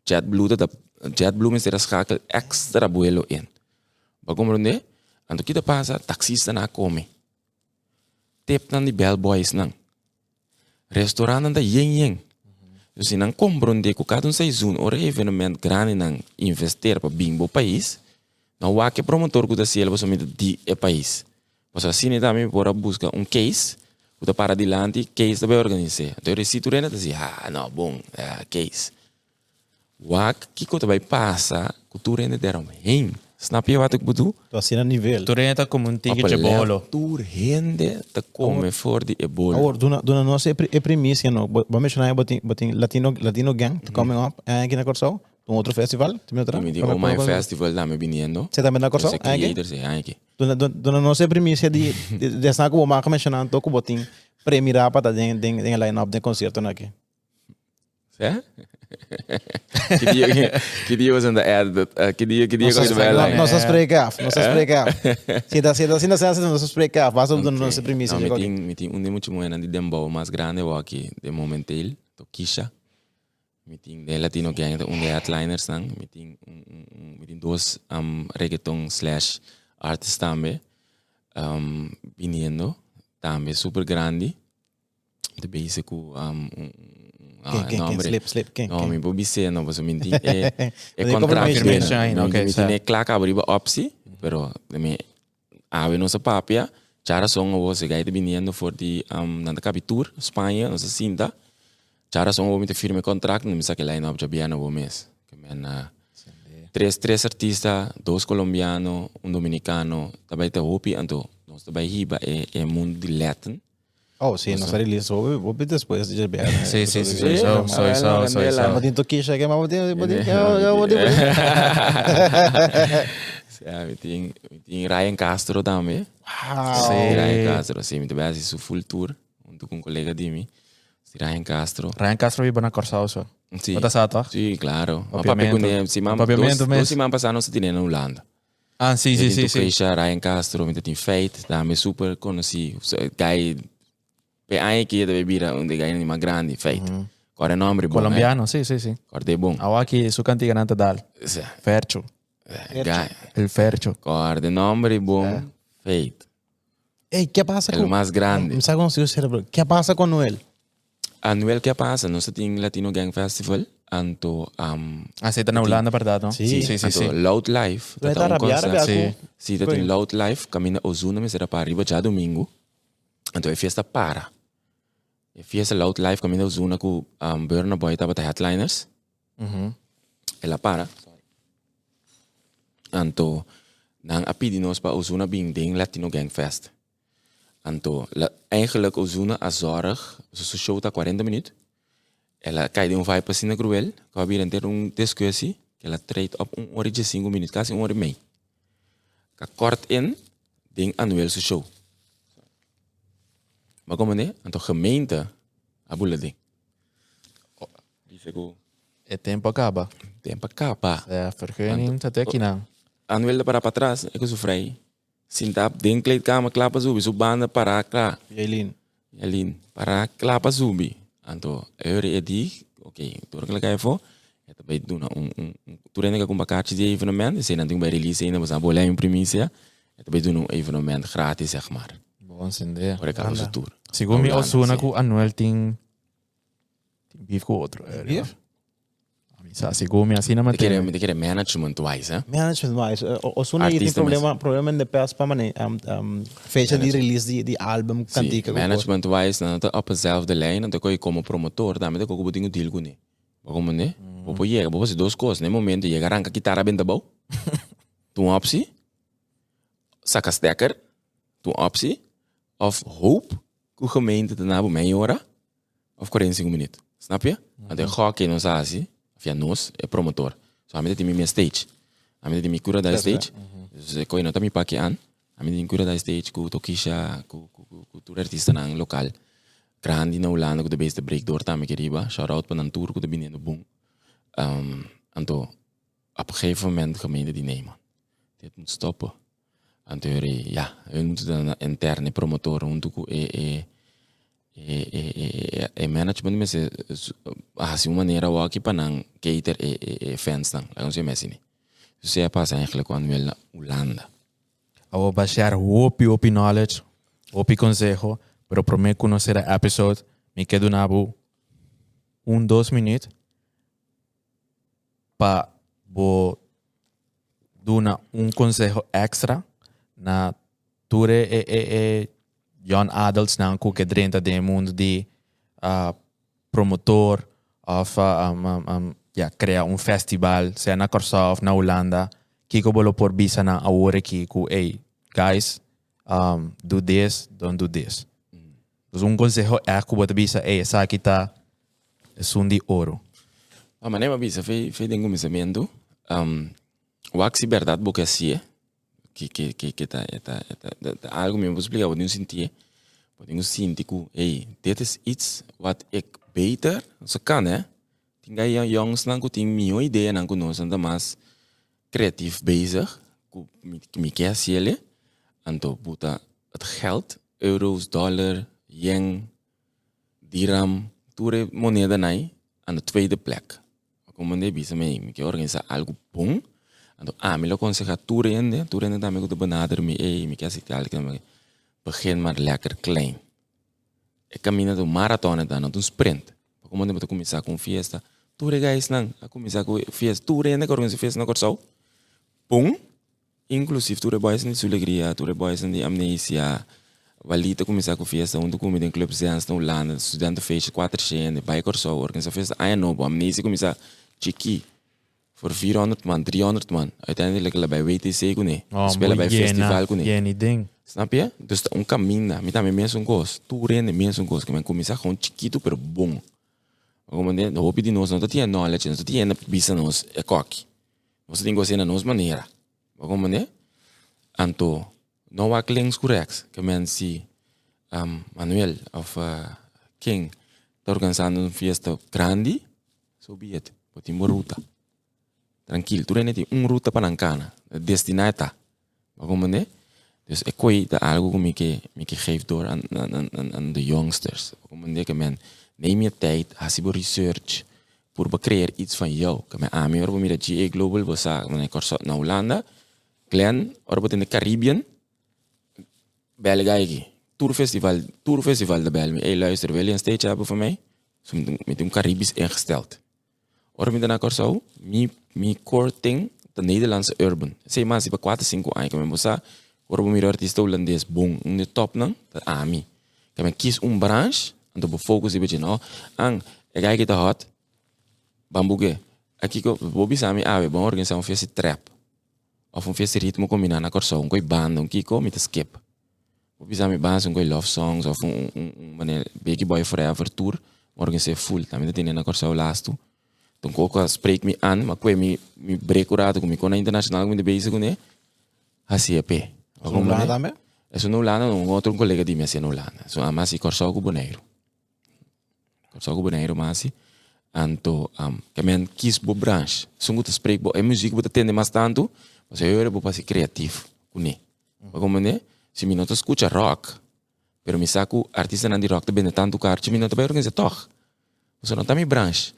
B: JetBlue dat JetBlue is er schakel extra vuelo in. Komt er En toen kita pasa taxista na komen. Tip dan die bellboys nang. Restaurant da yeng yeng. Dus in een compronde ku cada um seizoen ora evenement grande nang investeer pa bimbo país. Na wake promotor ku da cielo so mit di e país. Mas assim também por busca um case Kuda para dilante, case da bem organizar. Então, eu recito rena, assim, ah, não, bom, é, case. Wak, kiko também passa, cultura ainda deram heen. Snap je wat ik bedoel?
A: Tô assim a nível.
C: Tu renta como um tigre de bolo.
B: Tour rende te come voor die ebola.
A: Dona dona nossa é, é primícia, não. Vamos mencionar botin botin Latino Latino Gang, to coming up, é aqui na Corsol, um outro festival, tu me outra.
B: Me digo, my festival dame viniendo.
A: Você também na É aqui,
B: esse aqui.
A: Dona dona nossa é primícia de de que o marca mencionando, com botin premirar para den den den line up de concerto na aqui.
B: É? que dia que dia was in the ad uh, que dia que dia
A: Nossa,
B: que vai lá.
A: nossa spreken af, nossa spreken af. Se dá se dá se dá se dá nossa spreken af, basta dona nossa primícia.
B: Não,
A: chegou
B: me
A: aqui.
B: tem me tem um de muito moeda de dembow mais grande o aqui de momentel, to Kisha. Me tem de latino gang um de headliners nang, me tem um um me tem dois um reggaeton slash artist também. Um viniendo também super grande. De basic um um
A: Quem quem quem
B: nombre.
A: slip slip quem?
B: No,
A: quem?
B: mi po bise, no, pues eh,
A: Hindi
B: contract.
A: confirmation
C: ayun,
B: No,
C: okay,
B: mi
C: sa-
B: tine klaka abri ba opsi, pero mi ave no sa papia, chara song o se gaita viniendo for di um nanda capitur, Espanha, no sa cinta. Chara song o mi te firme contract, no mi sa que line up jabiano o mes. Que men uh, tres tres artistas, dos colombianos, un dominicano, tabay te hopi anto, nos tabay hiba e e mundo di Latin.
A: Oh, sim, nossa release ouve ouve depois de BR.
C: Sim, sim, sim,
B: Sí,
C: sim.
B: no,
C: Soy,
B: no,
C: soy,
B: no,
C: soy,
B: no,
C: soy.
A: Botin to kisha que mas.
B: Ja, mi ting, mi ting Ryan Castro também. Sim. Ryan Castro, sim, mi te basi su full tour, junto com um colega de mim. Ryan Castro.
C: Ryan Castro vive na Corsao so.
B: Sí.
C: Wat is dat toch?
B: Sí, claro. O
C: Papiamento.
B: papi kunem, si mam,
C: Papiamento
B: dos,
C: mes.
B: dos si mam pasano sa tinena Holanda.
C: Ah, sim, sim, sim,
B: Sim,
C: sim.
B: sim. Ryan Castro, met in feit, daarmee super conheci. Guy, pe ai que de bebida, onde guy ni mais grande, feit. Agora é nome bom,
C: Colombiano, sim, sim, sim.
B: Agora é bom.
C: Agora aqui, su cantiga nanta dal.
B: Zé,
C: Fercho.
B: Guy,
C: El Fercho.
B: agora é nome bom, feit.
A: Ei, que passa
B: El
A: com...
B: mais grande.
A: Não sabe como se o cérebro. que passa com Noel?
B: Anuel que passa, nós temos Latino Gang Festival, anto um,
C: Ah, você tá na Holanda, verdade, não?
A: Sim,
C: sim. sim,
B: anto
C: sim.
B: Loud Life.
A: Vai estar
B: é um concerto.
A: rabiar
C: Sim.
A: com...
B: Sim, dat in Loud Life, caminha Ozuna, mas era para arriba já domingo. Então é festa para. Festa Loud Life, caminha Ozuna com um, Burna Boy, tava de headliners.
C: Uhum.
B: Ela para. Anto, nang apidi nos pa Ozuna bing ding Latino Gang Fest. Anto, la, eigenlijk Ozuna a zorg, so show tá 40 minutos. Ela cai de um vibe assim na cruel, que vai vir ter um discussie, que ela treedt op um hora de 5 minutos, quase um hora e meia. Que kort in, ding anuel sa show. Maar kom ne, anto gemeente, abula ding. Dice ko,
C: É tempo acaba.
B: tempo acaba.
C: É, vergunning, dat aqui não.
B: Anuel de para para trás, é que eu sou frei. Sintap, ding kleedkamer, klapa zubi, zo banden para, klaar.
A: Eileen.
B: Alin, para klapa zubi. Anto, eure edi, oké, door ik even. Het bij doen een een toen ik een bakkaartje die evenement, is dan bij release in, we zijn bolijn in primicia. Het bij doen een evenement gratis zeg maar. Ik al onze tour.
C: Segundo me,
B: Holanda,
C: Osuna com Anuel tem beef com outro. É,
A: Beef?
C: Sa, segundo me, assim não
B: Ik keren,
C: mantém.
B: ik keren management wise, hè.
A: Management wise. Uh, Osuna hier tem
B: Artista
A: problema, problema de pers para mané. Um, um, fecha de release die album
B: Sim,
A: cantica.
B: management wise, dan op dezelfde lijn, dan kan je como promotor, daarmee dan kan je dingen deal kunnen. Waarom ne? Bobo je, bobo se duas coisas, né momento je arranca guitarra bem da bom. Tu een optie, saca stekker, tu een optie, of hoop, que o gemeente daarna bij mij hora, of 45 minuten. Snap je? En dan ga ik in ons asi, of ja, nos, é promotor. So, a mim tem minha stage. A mim tem minha cura da stage. Dus ik kon je nota pakken aan. A mim tem cura da stage, com Tokisha, com com tour artista na local. Grande na Holanda, com de beste break door tam ik riba. Shout out para tour com de binnen boom. Um, anto, op een gegeven moment gemeente die nee man. Dit moet stoppen. En toen ja, we moeten dan interne promotoren, we moeten e, e, e, e, e, management mas assim uma maneira o aqui para não cater e, e, e fans não, lá não sei mais assim. Isso é passa eigenlijk quando ele na Holanda.
C: Eu vou baixar hopi, hopi knowledge, hopi consejo, pero prometo conhecer a episode. Me quedo na bu um, dois minutos para vou dar um consejo extra na ture e, e, e young adults na ku que dentro do mundo de uh, promotor of uh, um, um, um, ja, criar um festival, seja na Corsá ou na Holanda, eu vou por bisa na awore que ku, hey, guys, um, do this, don't do this. Dus um consejo é que vou bisa, hey, essa aqui tá é um de ouro.
B: Mas nem uma bisa, foi foi de começamento. Um, o axi verdade porque assim que que que que tá tá tá algo mesmo explicar, pode não sentir. Pode não sentir que, hey, dit is iets wat ik beter, zo kan hè. Tinga yang jongens dan ting mio idee dan ku nos anda mas creatief bezig. Ku mi ciele. Anto puta het geld, euro's, dollar, yen, dirham, ture moneda nai aan de tweede plek. Como de bisa me me que organiza algo bom. Ah, me lo aconseja ture ende, ture ende daarmee goed benaderen me, hey, me quer se algo begin maar lekker klein. Ik camina do maratona dan, do sprint. Como de começar com fiesta. Ture guys nang, a começar com fiesta, ture ende que organiza fiesta na Corsau. Pum, inclusive ture boys in Sulegria, ture boys in de Amnesia. Walita começar com fiesta, onde come em clubes de na Holanda, studentenfeestje, quatro centen, bij Corsau, organiza fiesta. Ah, no, Amnesia começar chiki. Voor 400 man, 300 man. Uiteindelijk bij WTC kune. Spelen bij festival kune.
C: Jenny ding.
B: Snap je? Dus um caminho, me também mesmo um gosto. Tu rende um gosto, que me começar com chiquito, pero bom. Não vou pedir nós, não tinha knowledge, não tinha bisa nós, é coque. Nós tem que na nós maneira. Né? Anto, não há links que men um, Manuel of uh, King, está organizando uma festa grande, so be it. Uma ruta. Tranquilo, tu nem tem uma ruta para Nancana. Destinata. Maar como né? Dus ik kooi dat algo me que geeft door aan, aan, aan, aan- de. Como né que men neem je tijd, als je research, voor we creëren iets van jou. Que men aan me we dat GA Global we sa, wanneer ik orso na Hollanda, Glen, or in de Caribbean, aqui. Tourfestival, Tourfestival de België. Hey, luister, wil je een stage hebben voor mij? Zo met een Caribisch ingesteld. Hoor je dan zo? Mi, mi core thing, de Nederlandse urban. Maar, ze hebben 4, 5 anos. Kami mosa, hoor je artista holandês bom, de top não, de AMI. Kami kies een branche, en dan focus beetje, nou, ang, kijk het hot, bambuge. Aqui que Bobby Sami ave, bom organizar um trap. Of um ritmo combinado na corso, um coi banda, um kiko, mit skip. Bobby Sami bands, um coi love songs, of um, um, um, um Biggie Boy Forever tour, organizar full, também tem na corso lasto. Então, coco spreek me aan, maar kwe me me break urato, com me kona internacional, com me bezig assim é pé.
A: Vamos lá também?
B: Eso no Holanda, um outro colega de mim assim no Holanda. So, mas si corso com boneiro. Corso com boneiro, mas si. Anto, um, que men kies bo branche. Sungo te spreek bo, e muziek bo te tende mas tanto, mas eu era bo pasi criativo, kune. Maar como né, se me não te escucha rock, pero me saco artista nan di rock te bende tanto carte, me não te vai organizar toch. Você não tá me branche.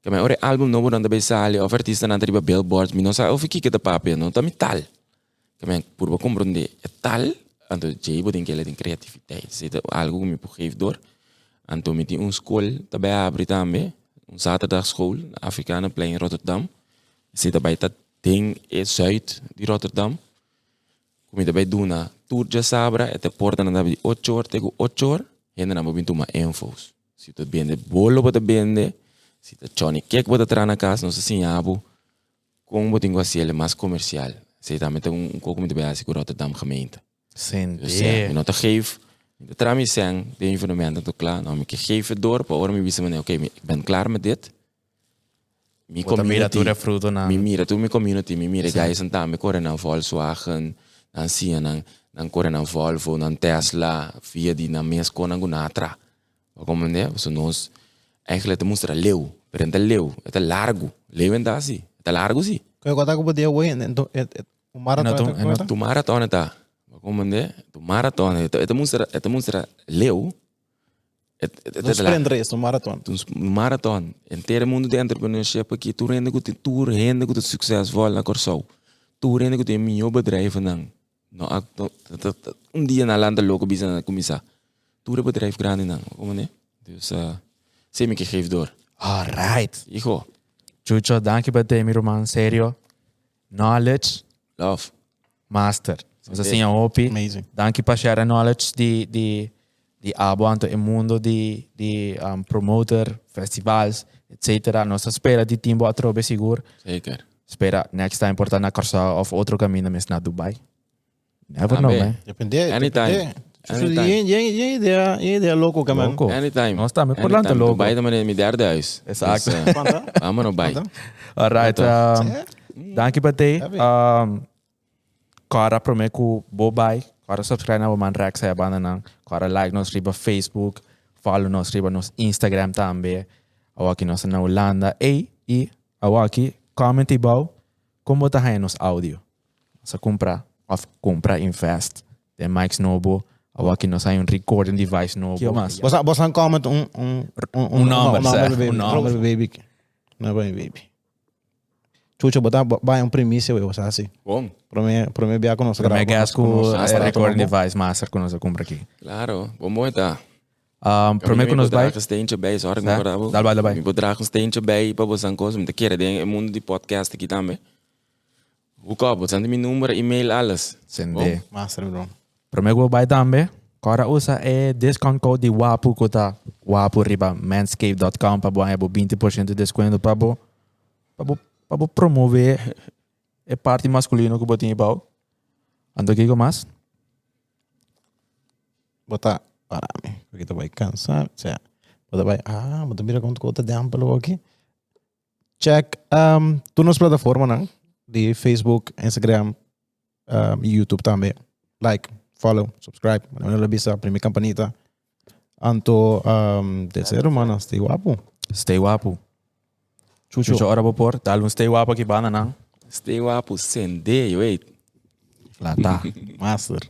B: Que men ore album novo nan te bij sali, of artista nan te riba billboards, me não sa, of ik te papi, não tá me tal. Que men, por bo compreender, é tal, anto jay bo din que ele tem criatividade. Se é algo que me geeft door. Anto met die een school daarbij abri também, een zaterdagschool, Afrikanen plein in Rotterdam. Zit daarbij dat ding in Zuid, die Rotterdam. Kom je daarbij doen na tour de sabra, het de porta na daarbij 8 uur tegen 8 uur. En dan moet je maar infos. Zit het bende bolo wat het bende, zit het Johnny Kek wat het eraan kaas, no se sinhabu. Kom wat ding ele mais comercial. Zit daar met een een kook met de bij Rotterdam gemeente. Dus ja, je
C: Sente.
B: nou te geef, de tram is zijn, de evenementen toch klaar. Nou, ik geef het door, maar waarom wisten we, oké, ik ben klaar met dit. Mi
C: Bota mira tu
B: community,
C: refruto na.
B: mi mira tu mi community, mi mira guys en tam, mi corre na Volkswagen, dan zie je dan, dan corre na Volvo, dan Tesla, via die na Mesco, dan Gunatra. Waarom ne? So nos, eigenlijk het moest er een leeuw, Perente leu, está largo. Leu ainda assim. está largo sim.
A: Que eu contar que eu podia hoje, o
C: maratona.
A: Não,
B: tu maratona tá. Como é? Tu maratona. É monstra, até monstra leu. Tu prendres
A: no maratona. No
B: maratona. Inteiro mundo de entrepreneurship aqui, tu rende que tu rende que tu successful na Corsol. Tu rende que tu meu bedrijf não. Não, um dia na landa louco bisa na começar. Tu bedrijf grande não. Como é? Dus, uh, ah, zie me gegeven door.
C: Alright.
B: Hijo,
C: Chucho, te, mijn man. Serio. Knowledge,
B: love.
C: master. Zoals assim, a OPI.
A: Amazing.
C: Danke para share knowledge di di di abo anto il mondo di di um, promoter, festivals, etc. Nossa espera di timbo a trobe sigur.
B: Zeker.
C: Spera next time portar na Corsa of outro caminho mes na Dubai. Never know,
B: Amém.
C: man.
A: Depende.
B: Anytime.
A: depende. Yen idea loco que man.
C: Loco.
B: Anytime.
C: Nós estamos por lá,
B: Anytime.
C: logo.
B: Dubai também é meu derde huis. Vamos no Dubai.
A: Quanto?
C: Alright. Um, danke para te.
A: Sabe?
C: Um, cara prome ku bobai. Cara subscribe na man Rex sa banda nang. Cara like nos riba Facebook. Follow nos riba nos Instagram também. Awaki nos na Holanda. E e awaki comment ibao como tá nos áudio. Sa compra of compra invest. The Mike's Nobo. Awaki nos hay un recording device novo. Que mais?
A: Bosan bosan comment un un
C: Un number, sir.
A: baby.
C: Un number.
A: Number baby. Number baby. Chucho botar vai um primícia eu bosan assim.
B: Bom,
A: Para mim, para mim bia conosco.
C: Para gas ku
B: master
C: recording device master nos compra aqui.
B: claro. Bom, mooi daar.
C: Um, prome ku nos vai.
B: een steentje bij, zorg
C: Ja,
B: maar daarvoor.
C: daarbij, daarbij.
B: Ik bedraag een steentje bij, para você coisa, keren ding, in mundo die podcast aqui também. Kan het? Zijn mijn nummer, e-mail, alles.
C: Sende.
A: Master bro.
C: Promego by tambe. Kora usa e discount code di WAPU kota WAPU riba manscape.com pa buhay bo 20% de desconto pa bo pa bo pa bo promover e parte masculino ko botinho pau. Ando aqui com mais?
A: Botar para mim. Porque tu vai cansar. O sea, botar vai. Ah, botar mira quanto conta de amplo aqui. Check um, tu nas plataformas, não? De Facebook, Instagram um, YouTube também. Like, follow, subscribe. Não é bisa, primeira campanita. Anto, um, terceiro, mano, stay guapo.
C: Stay wapo.
A: Chucho.
C: Chucho ora por, tal um stay wapo aqui bana não.
B: Stay wapo, sende, wait.
A: Lá tá. Master.